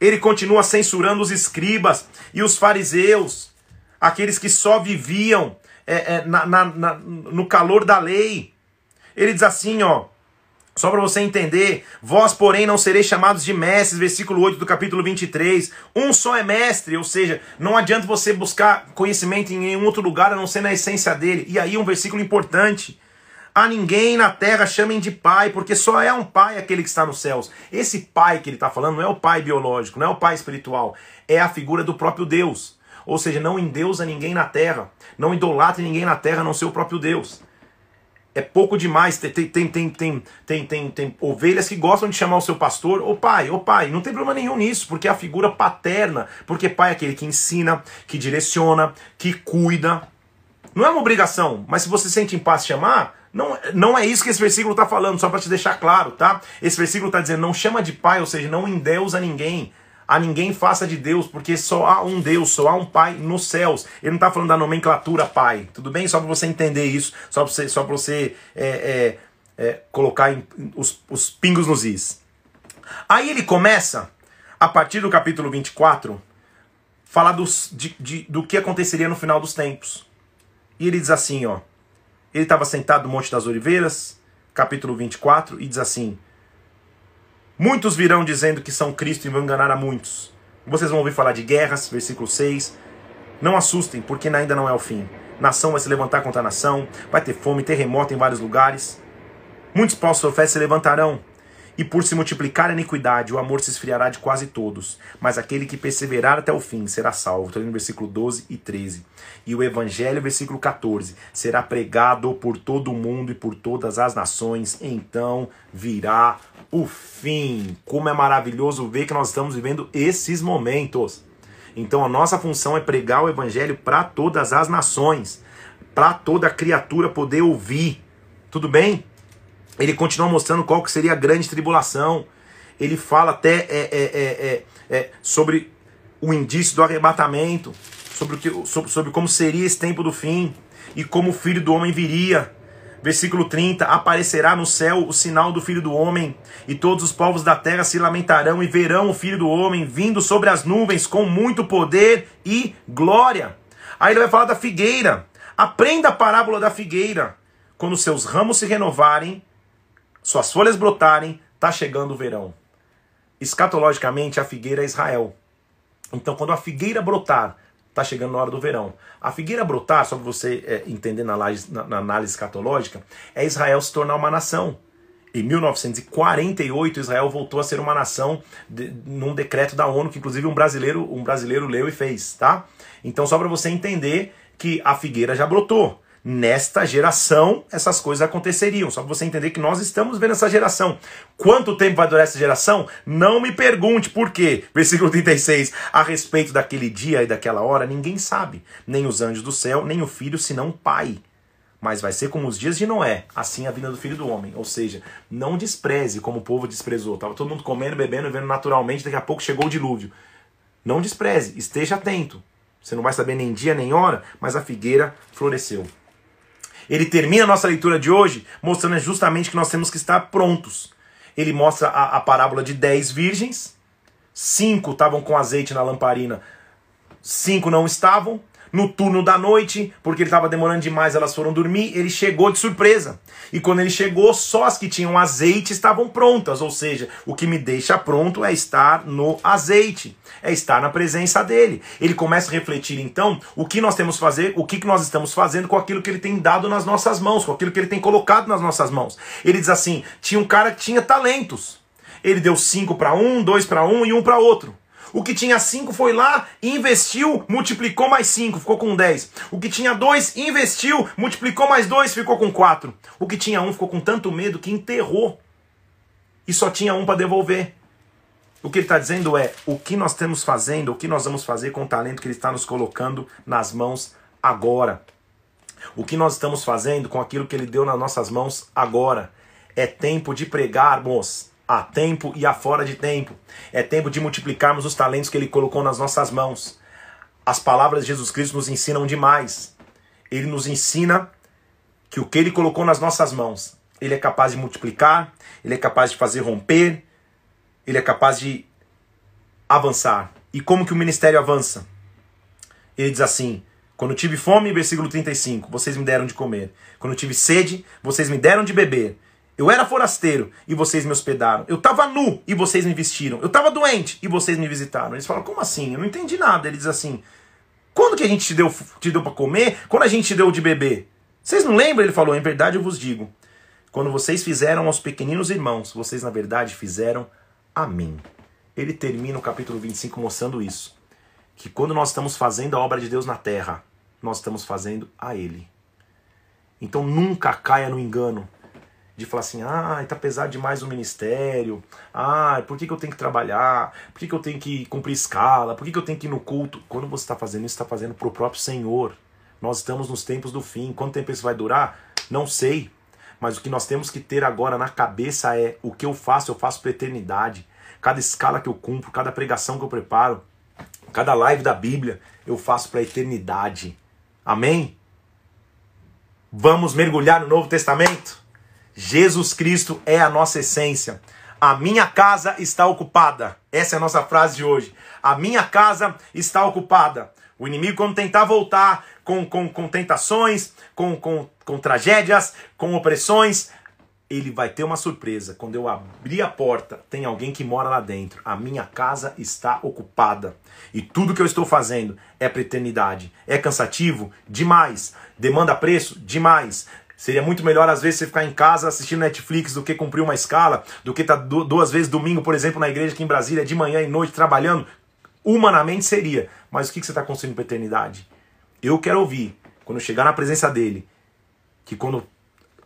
Ele continua censurando os escribas e os fariseus, aqueles que só viviam é, é, na, na, na, no calor da lei. Ele diz assim, ó, só para você entender, vós, porém, não sereis chamados de mestres, versículo 8 do capítulo 23. Um só é mestre, ou seja, não adianta você buscar conhecimento em nenhum outro lugar a não ser na essência dele. E aí, um versículo importante. A ninguém na terra chamem de pai, porque só é um pai aquele que está nos céus. Esse pai que ele está falando não é o pai biológico, não é o pai espiritual, é a figura do próprio Deus. Ou seja, não endeusa ninguém na terra, não idolatre ninguém na terra, não ser o próprio Deus. É pouco demais. Tem, tem, tem, tem, tem, tem, tem ovelhas que gostam de chamar o seu pastor, ô pai, ô pai. Não tem problema nenhum nisso, porque é a figura paterna. Porque pai é aquele que ensina, que direciona, que cuida. Não é uma obrigação, mas se você sente em paz chamar, não, não é isso que esse versículo está falando, só para te deixar claro, tá? Esse versículo está dizendo, não chama de pai, ou seja, não endeusa ninguém. A ninguém faça de Deus, porque só há um Deus, só há um Pai nos céus. Ele não está falando da nomenclatura Pai, tudo bem? Só para você entender isso, só para você, só você é, é, é, colocar em, os, os pingos nos is. Aí ele começa, a partir do capítulo 24, falar dos, de, de, do que aconteceria no final dos tempos. E ele diz assim, ó. Ele estava sentado no Monte das Oliveiras, capítulo 24, e diz assim: Muitos virão dizendo que são Cristo e vão enganar a muitos. Vocês vão ouvir falar de guerras, versículo 6. Não assustem, porque ainda não é o fim. Nação vai se levantar contra nação, vai ter fome, terremoto em vários lugares. Muitos falsos profetas se levantarão e por se multiplicar a iniquidade, o amor se esfriará de quase todos. Mas aquele que perseverar até o fim será salvo. Estou no versículo 12 e 13. E o evangelho, versículo 14, será pregado por todo o mundo e por todas as nações. Então virá o fim. Como é maravilhoso ver que nós estamos vivendo esses momentos. Então a nossa função é pregar o evangelho para todas as nações, para toda criatura poder ouvir. Tudo bem? Ele continua mostrando qual que seria a grande tribulação. ele fala até é, é, é, é, é sobre o indício do arrebatamento, sobre, o que, sobre, sobre como seria esse tempo do fim e como o filho do homem viria. Versículo 30: Aparecerá no céu o sinal do Filho do Homem, e todos os povos da terra se lamentarão e verão o Filho do Homem vindo sobre as nuvens com muito poder e glória. Aí ele vai falar da figueira. Aprenda a parábola da figueira. Quando seus ramos se renovarem, suas folhas brotarem, está chegando o verão. Escatologicamente, a figueira é Israel. Então, quando a figueira brotar, está chegando na hora do verão. A figueira brotar, só para você é, entender na, na, na análise escatológica, é Israel se tornar uma nação. Em 1948, Israel voltou a ser uma nação de, num decreto da ONU que inclusive um brasileiro, um brasileiro leu e fez, tá? Então só para você entender que a figueira já brotou nesta geração essas coisas aconteceriam. Só para você entender que nós estamos vendo essa geração. Quanto tempo vai durar essa geração? Não me pergunte por quê. Versículo 36. A respeito daquele dia e daquela hora, ninguém sabe, nem os anjos do céu, nem o filho, senão o pai. Mas vai ser como os dias de Noé, assim a vinda do filho do homem. Ou seja, não despreze como o povo desprezou. Tava todo mundo comendo, bebendo, vivendo naturalmente, daqui a pouco chegou o dilúvio. Não despreze, esteja atento. Você não vai saber nem dia nem hora, mas a figueira floresceu. Ele termina a nossa leitura de hoje mostrando justamente que nós temos que estar prontos. Ele mostra a, a parábola de dez virgens, cinco estavam com azeite na lamparina, cinco não estavam no turno da noite, porque ele estava demorando demais, elas foram dormir, ele chegou de surpresa. E quando ele chegou, só as que tinham azeite estavam prontas, ou seja, o que me deixa pronto é estar no azeite, é estar na presença dele. Ele começa a refletir então o que nós temos que fazer, o que, nós estamos fazendo com aquilo que ele tem dado nas nossas mãos, com aquilo que ele tem colocado nas nossas mãos. Ele diz assim: tinha um cara que tinha talentos. Ele deu cinco para um, dois para um e um para outro. O que tinha 5 foi lá, investiu, multiplicou mais 5, ficou com 10. O que tinha 2, investiu, multiplicou mais 2, ficou com 4. O que tinha 1 um, ficou com tanto medo que enterrou. E só tinha um para devolver. O que ele está dizendo é: o que nós estamos fazendo, o que nós vamos fazer com o talento que ele está nos colocando nas mãos agora. O que nós estamos fazendo com aquilo que ele deu nas nossas mãos agora. É tempo de pregarmos a tempo e a fora de tempo. É tempo de multiplicarmos os talentos que Ele colocou nas nossas mãos. As palavras de Jesus Cristo nos ensinam demais. Ele nos ensina que o que Ele colocou nas nossas mãos, Ele é capaz de multiplicar, Ele é capaz de fazer romper, Ele é capaz de avançar. E como que o ministério avança? Ele diz assim: quando tive fome, versículo 35, vocês me deram de comer. Quando tive sede, vocês me deram de beber. Eu era forasteiro e vocês me hospedaram. Eu estava nu e vocês me vestiram. Eu estava doente e vocês me visitaram. Eles falam, como assim? Eu não entendi nada. Ele diz assim, quando que a gente te deu, te deu para comer? Quando a gente te deu de beber? Vocês não lembram? Ele falou, em verdade eu vos digo. Quando vocês fizeram aos pequeninos irmãos, vocês na verdade fizeram a mim. Ele termina o capítulo 25 mostrando isso. Que quando nós estamos fazendo a obra de Deus na terra, nós estamos fazendo a Ele. Então nunca caia no engano de falar assim, ah, tá pesado demais o ministério, ah, por que, que eu tenho que trabalhar, por que, que eu tenho que cumprir escala, por que, que eu tenho que ir no culto? Quando você está fazendo isso, está fazendo para o próprio Senhor. Nós estamos nos tempos do fim. Quanto tempo isso vai durar? Não sei. Mas o que nós temos que ter agora na cabeça é o que eu faço, eu faço para eternidade. Cada escala que eu cumpro, cada pregação que eu preparo, cada live da Bíblia, eu faço para eternidade. Amém? Vamos mergulhar no Novo Testamento? Jesus Cristo é a nossa essência. A minha casa está ocupada. Essa é a nossa frase de hoje. A minha casa está ocupada. O inimigo, quando tentar voltar com, com, com tentações, com, com, com tragédias, com opressões, ele vai ter uma surpresa. Quando eu abrir a porta, tem alguém que mora lá dentro. A minha casa está ocupada. E tudo que eu estou fazendo é para eternidade. É cansativo? Demais. Demanda preço? Demais. Seria muito melhor, às vezes, você ficar em casa assistindo Netflix do que cumprir uma escala, do que estar tá duas vezes domingo, por exemplo, na igreja aqui em Brasília, de manhã e noite trabalhando. Humanamente seria. Mas o que você está construindo para a eternidade? Eu quero ouvir, quando chegar na presença dele, que quando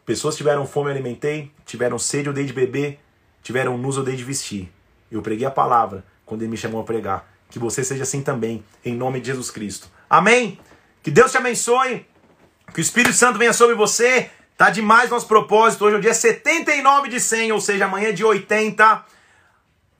pessoas tiveram fome, eu alimentei, tiveram sede, eu dei de beber, tiveram nus, eu dei de vestir. Eu preguei a palavra quando ele me chamou a pregar. Que você seja assim também, em nome de Jesus Cristo. Amém? Que Deus te abençoe. Que o Espírito Santo venha sobre você. Tá demais nosso propósito. Hoje é o dia 79 de 100, ou seja, amanhã é de 80.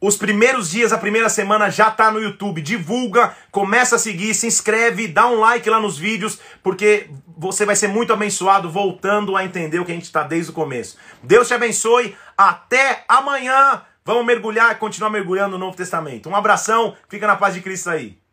Os primeiros dias, a primeira semana já tá no YouTube. Divulga, começa a seguir, se inscreve, dá um like lá nos vídeos, porque você vai ser muito abençoado voltando a entender o que a gente está desde o começo. Deus te abençoe. Até amanhã. Vamos mergulhar, continuar mergulhando no Novo Testamento. Um abração, fica na paz de Cristo aí.